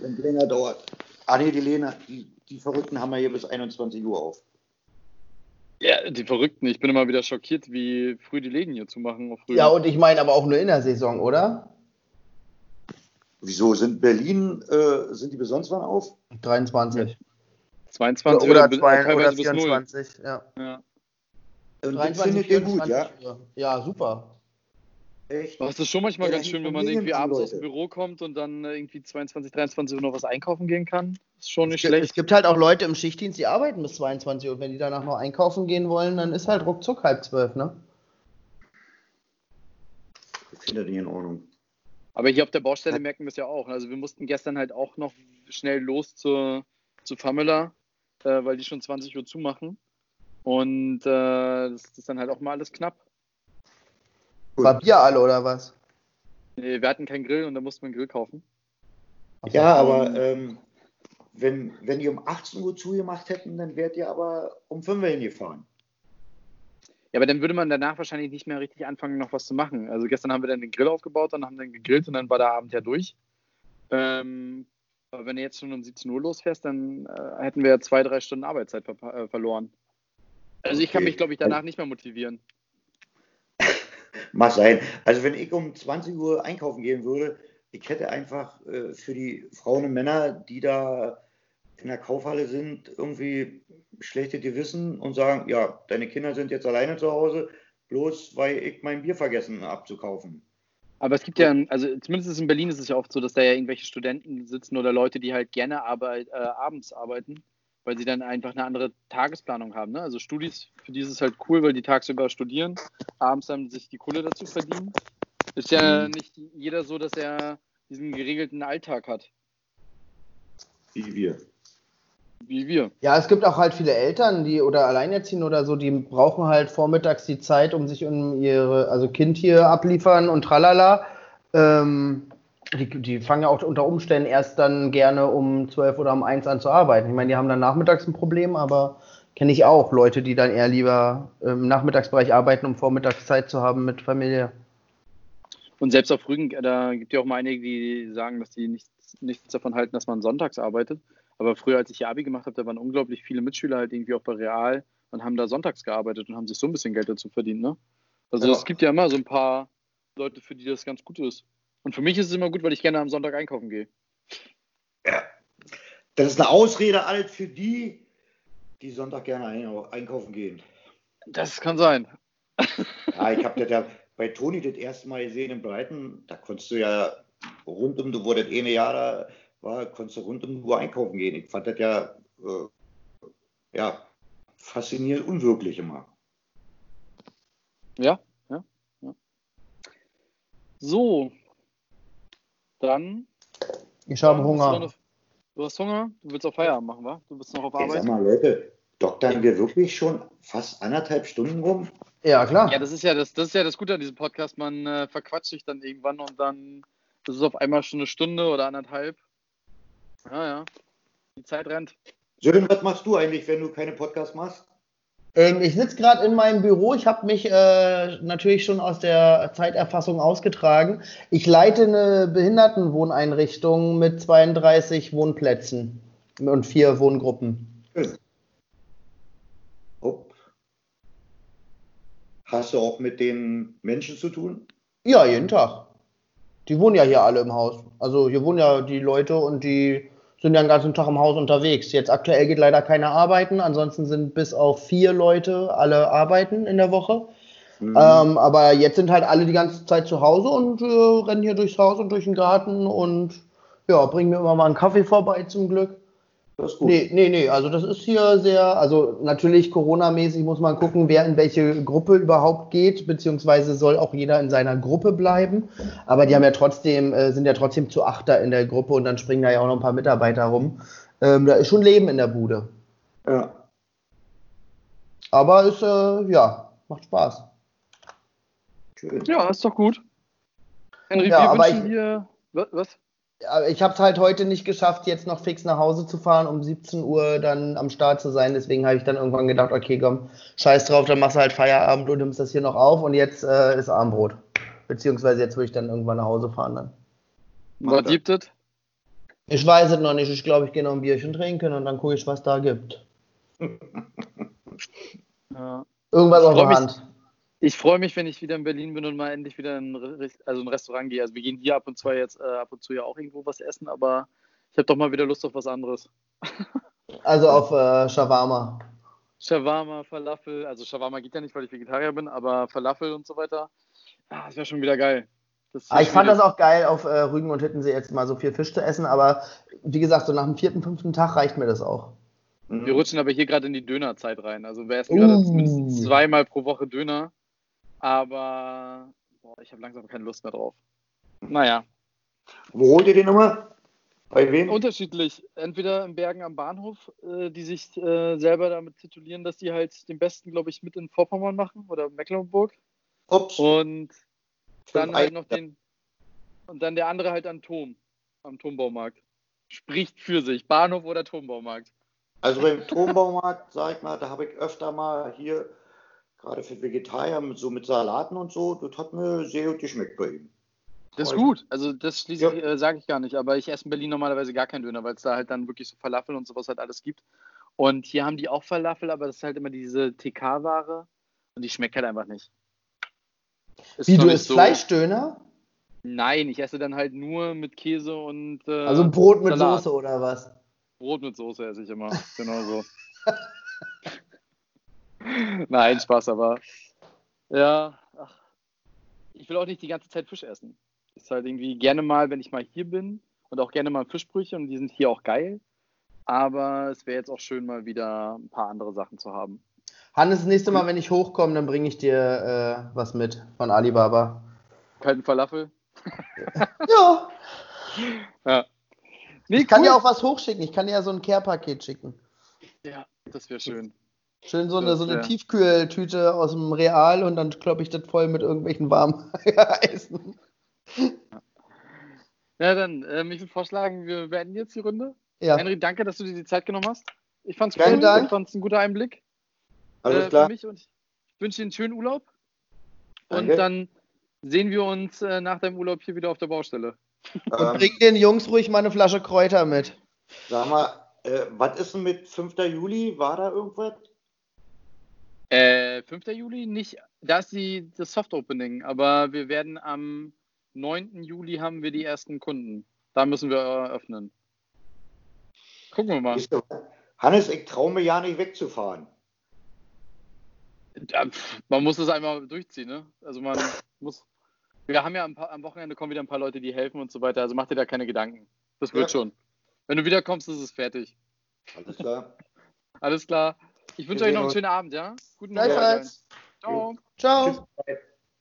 Wenn es länger dauert. Ah nee, die Lena, die, die Verrückten haben ja hier bis 21 Uhr auf. Ja, die Verrückten. Ich bin immer wieder schockiert, wie früh die Läden hier zumachen. Auf früh. Ja, und ich meine aber auch nur in der Saison, oder? Wieso sind Berlin, äh, sind die bis sonst wann auf? 23. 22 oder, bis- zwei, oder bis 0. 24. Ja. Ja. Und das 23, findet ihr gut, 24 ja? Ja, super. Echt? Aber es ist schon manchmal Ja, ganz die schön, wenn man irgendwie abends aus dem Leute. Büro kommt und dann äh, irgendwie 22, 23 Uhr noch was einkaufen gehen kann. Ist schon nicht Es gibt, es schlecht. gibt halt auch Leute im Schichtdienst, die arbeiten bis 22 Uhr. Wenn die danach noch einkaufen gehen wollen, dann ist halt ruckzuck halb zwölf, ne? Ich finde das nicht in Ordnung. Aber hier auf der Baustelle merken wir es ja auch. Also wir mussten gestern halt auch noch schnell los zur, zu Famila, äh, weil die schon 20 Uhr zumachen. Und äh, das ist dann halt auch mal alles knapp. War Bier alle oder was? Nee, wir hatten keinen Grill und da mussten wir einen Grill kaufen. Ja, aber ähm, wenn, wenn die um 18 Uhr zugemacht hätten, dann wärt ihr aber um 5 Uhr hingefahren. Ja, aber dann würde man danach wahrscheinlich nicht mehr richtig anfangen, noch was zu machen. Also gestern haben wir dann den Grill aufgebaut, dann haben wir dann gegrillt und dann war der Abend ja durch. Ähm, aber wenn du jetzt schon um 17 Uhr losfährst, dann äh, hätten wir ja zwei, drei Stunden Arbeitszeit ver äh, verloren. Also ich kann Okay. mich, glaube ich, danach nicht mehr motivieren. Mag sein. Also wenn ich um 20 Uhr einkaufen gehen würde, ich hätte einfach äh, für die Frauen und Männer, die da in der Kaufhalle sind, irgendwie schlechte Gewissen und sagen, ja, deine Kinder sind jetzt alleine zu Hause, bloß weil ich mein Bier vergessen abzukaufen. Aber es gibt ja, also zumindest in Berlin ist es ja oft so, dass da ja irgendwelche Studenten sitzen oder Leute, die halt gerne arbeit, äh, abends arbeiten, weil sie dann einfach eine andere Tagesplanung haben. Ne? Also Studis, für die ist es halt cool, weil die tagsüber studieren, abends dann sich die Kohle dazu verdienen. Ist ja Mhm. nicht jeder so, dass er diesen geregelten Alltag hat, Wie wir. wie wir. Ja, es gibt auch halt viele Eltern, die oder Alleinerziehende oder so, die brauchen halt vormittags die Zeit, um sich um ihre, also Kind hier abliefern und tralala. Ähm, die, die fangen ja auch unter Umständen erst dann gerne um 12 oder um 1 an zu arbeiten. Ich meine, die haben dann nachmittags ein Problem, aber kenne ich auch Leute, die dann eher lieber im Nachmittagsbereich arbeiten, um vormittags Zeit zu haben mit Familie. Und selbst auf Rügen, äh, da gibt ja auch mal einige, die sagen, dass die nichts, nichts davon halten, dass man sonntags arbeitet. Aber früher, als ich hier Abi gemacht habe, da waren unglaublich viele Mitschüler halt irgendwie auch bei Real und haben da sonntags gearbeitet und haben sich so ein bisschen Geld dazu verdient, ne? Also Ja. es gibt ja immer so ein paar Leute, für die das ganz gut ist. Und für mich ist es immer gut, weil ich gerne am Sonntag einkaufen gehe. Das ist eine Ausrede alt für die, die Sonntag gerne ein- einkaufen gehen. Das kann sein. Ja, ich habe das ja bei Toni das erste Mal gesehen in Breiten. Da konntest du ja rund um, wo das eine Jahr da war, konntest du rund um die Uhr einkaufen gehen. Ich fand das ja, äh, ja faszinierend unwirklich immer. Ja, ja, ja. So. Dann. Ich habe Hunger. noch- du hast Hunger? Du willst auch Feierabend machen, wa? Du bist noch auf Ey, Arbeit? sag mal, Leute, doktern wir wirklich schon fast anderthalb Stunden rum? Ja, klar. Ja, das ist ja das, das ist ja das Gute an diesem Podcast. Man äh, verquatscht sich dann irgendwann und dann ist es auf einmal schon eine Stunde oder anderthalb. Ja, ja. Die Zeit rennt. Sören, was machst du eigentlich, wenn du keine Podcasts machst? Ähm, ich sitze gerade in meinem Büro. Ich habe mich äh, natürlich schon aus der Zeiterfassung ausgetragen. Ich leite eine Behindertenwohneinrichtung mit 32 Wohnplätzen und vier Wohngruppen. Hopp. Hast du auch mit den Menschen zu tun? Ja, jeden Tag. Die wohnen ja hier alle im Haus. Also hier wohnen ja die Leute und die sind ja den ganzen Tag im Haus unterwegs. Jetzt aktuell geht leider keiner arbeiten. Ansonsten sind bis auf vier Leute alle arbeiten in der Woche. Mhm. Ähm, aber jetzt sind halt alle die ganze Zeit zu Hause und äh, rennen hier durchs Haus und durch den Garten und ja, bringen mir immer mal einen Kaffee vorbei zum Glück. Das ist gut. Nee, nee, nee, also das ist hier sehr, also natürlich Corona-mäßig muss man gucken, wer in welche Gruppe überhaupt geht, beziehungsweise soll auch jeder in seiner Gruppe bleiben. Aber die haben ja trotzdem, äh, sind ja trotzdem zu Achter in der Gruppe und dann springen da ja auch noch ein paar Mitarbeiter rum. Ähm, da ist schon Leben in der Bude. Ja. Aber ist, äh, ja, macht Spaß. Schön. Ja, ist doch gut. Henry, Ja, wir aber wünschen ich- dir. Was? Ich habe es halt heute nicht geschafft, jetzt noch fix nach Hause zu fahren, um 17 Uhr dann am Start zu sein. Deswegen habe ich dann irgendwann gedacht, okay, komm, scheiß drauf, dann machst du halt Feierabend und nimmst das hier noch auf und jetzt äh, ist Abendbrot. Beziehungsweise jetzt würde ich dann irgendwann nach Hause fahren dann. Was gibt es? Ich weiß es noch nicht. Ich glaube, ich gehe noch ein Bierchen trinken und dann gucke ich, was da gibt. Ja. Irgendwas auf der Hand. Ich freue mich, wenn ich wieder in Berlin bin und mal endlich wieder in also ein Restaurant gehe. Also wir gehen hier ab und zu jetzt äh, ab und zu ja auch irgendwo was essen, aber ich habe doch mal wieder Lust auf was anderes. Also auf äh, Shawarma. Shawarma, Falafel, also Shawarma geht ja nicht, weil ich Vegetarier bin, aber Falafel und so weiter. Ah, das wäre schon wieder geil. Ah, ich fand das auch geil, auf äh, Rügen und Hittensee jetzt mal so viel Fisch zu essen, aber wie gesagt, so nach dem vierten, fünften Tag reicht mir das auch. Wir rutschen aber hier gerade in die Dönerzeit rein. Also wir essen gerade Uh. mindestens zweimal pro Woche Döner. Aber boah, ich habe langsam keine Lust mehr drauf. Naja, Wo holt ihr den immer? Bei wem? unterschiedlich. Entweder in Bergen am Bahnhof, äh, die sich äh, selber damit titulieren, dass die halt den besten, glaube ich, mit in Vorpommern machen oder Mecklenburg. Ups. Und dann halt noch den. Und dann der andere halt am Turm, am Turmbaumarkt. Spricht für sich. Bahnhof oder Turmbaumarkt. Also beim Turmbaumarkt, sag ich mal, da habe ich öfter mal hier, gerade für Vegetarier, mit, so mit Salaten und so, das hat mir sehr gut geschmeckt bei ihm. Das ist gut. Also das schließe Ja. äh, sage ich gar nicht. Aber ich esse in Berlin normalerweise gar keinen Döner, weil es da halt dann wirklich so Falafel und sowas halt alles gibt. Und hier haben die auch Falafel, aber das ist halt immer diese TK-Ware und die schmeckt halt einfach nicht. Ist Wie du isst Fleischdöner? Nein, ich esse dann halt nur mit Käse und äh, Also Brot mit Salat. Soße oder was? Brot mit Soße esse ich immer. Genau so. Nein, Spaß, aber Ja, ach. Ich will auch nicht die ganze Zeit Fisch essen. Ist halt irgendwie gerne mal, wenn ich mal hier bin und auch gerne mal Fischbrüche und die sind hier auch geil. Aber es wäre jetzt auch schön, mal wieder ein paar andere Sachen zu haben. Hannes, das nächste Mal, wenn ich hochkomme, dann bringe ich dir äh, was mit von Alibaba. Kalten Falafel. Ja. Ja. Nee, Ich kann cool. dir auch was hochschicken. Ich kann dir ja so ein Care-Paket schicken. Ja, das wäre schön. Schön so eine, Das so eine wär- Tiefkühltüte aus dem Real und dann kloppe ich das voll mit irgendwelchen warmen Eisen. Ja, dann, ähm, ich würde vorschlagen, wir beenden jetzt die Runde. Ja. Henry, danke, dass du dir die Zeit genommen hast. Ich fand's Vielen cool. Dank. Ich fand's ein guter Einblick Alles äh, klar. für mich und ich wünsche dir einen schönen Urlaub. Und Danke. dann sehen wir uns äh, nach deinem Urlaub hier wieder auf der Baustelle. Und Ähm, bring den Jungs ruhig mal eine Flasche Kräuter mit. sag mal, äh, was ist denn mit 5. Juli? War da irgendwas? Äh, 5. Juli nicht, da ist die, das Soft Opening, aber wir werden am 9. Juli haben wir die ersten Kunden. Da müssen wir eröffnen. Gucken wir mal. Hannes, ich traue mir ja nicht wegzufahren. Ja, man muss es einmal durchziehen, ne? Also man muss. Wir haben ja am, am Wochenende kommen wieder ein paar Leute, die helfen und so weiter. Also mach dir da keine Gedanken. Das wird Ja. schon. Wenn du wiederkommst, ist es fertig. Alles klar. Alles klar. Ich wünsche euch noch einen uns. schönen Abend, ja? Guten Gleichfalls. Ciao. Ciao. Tschüss.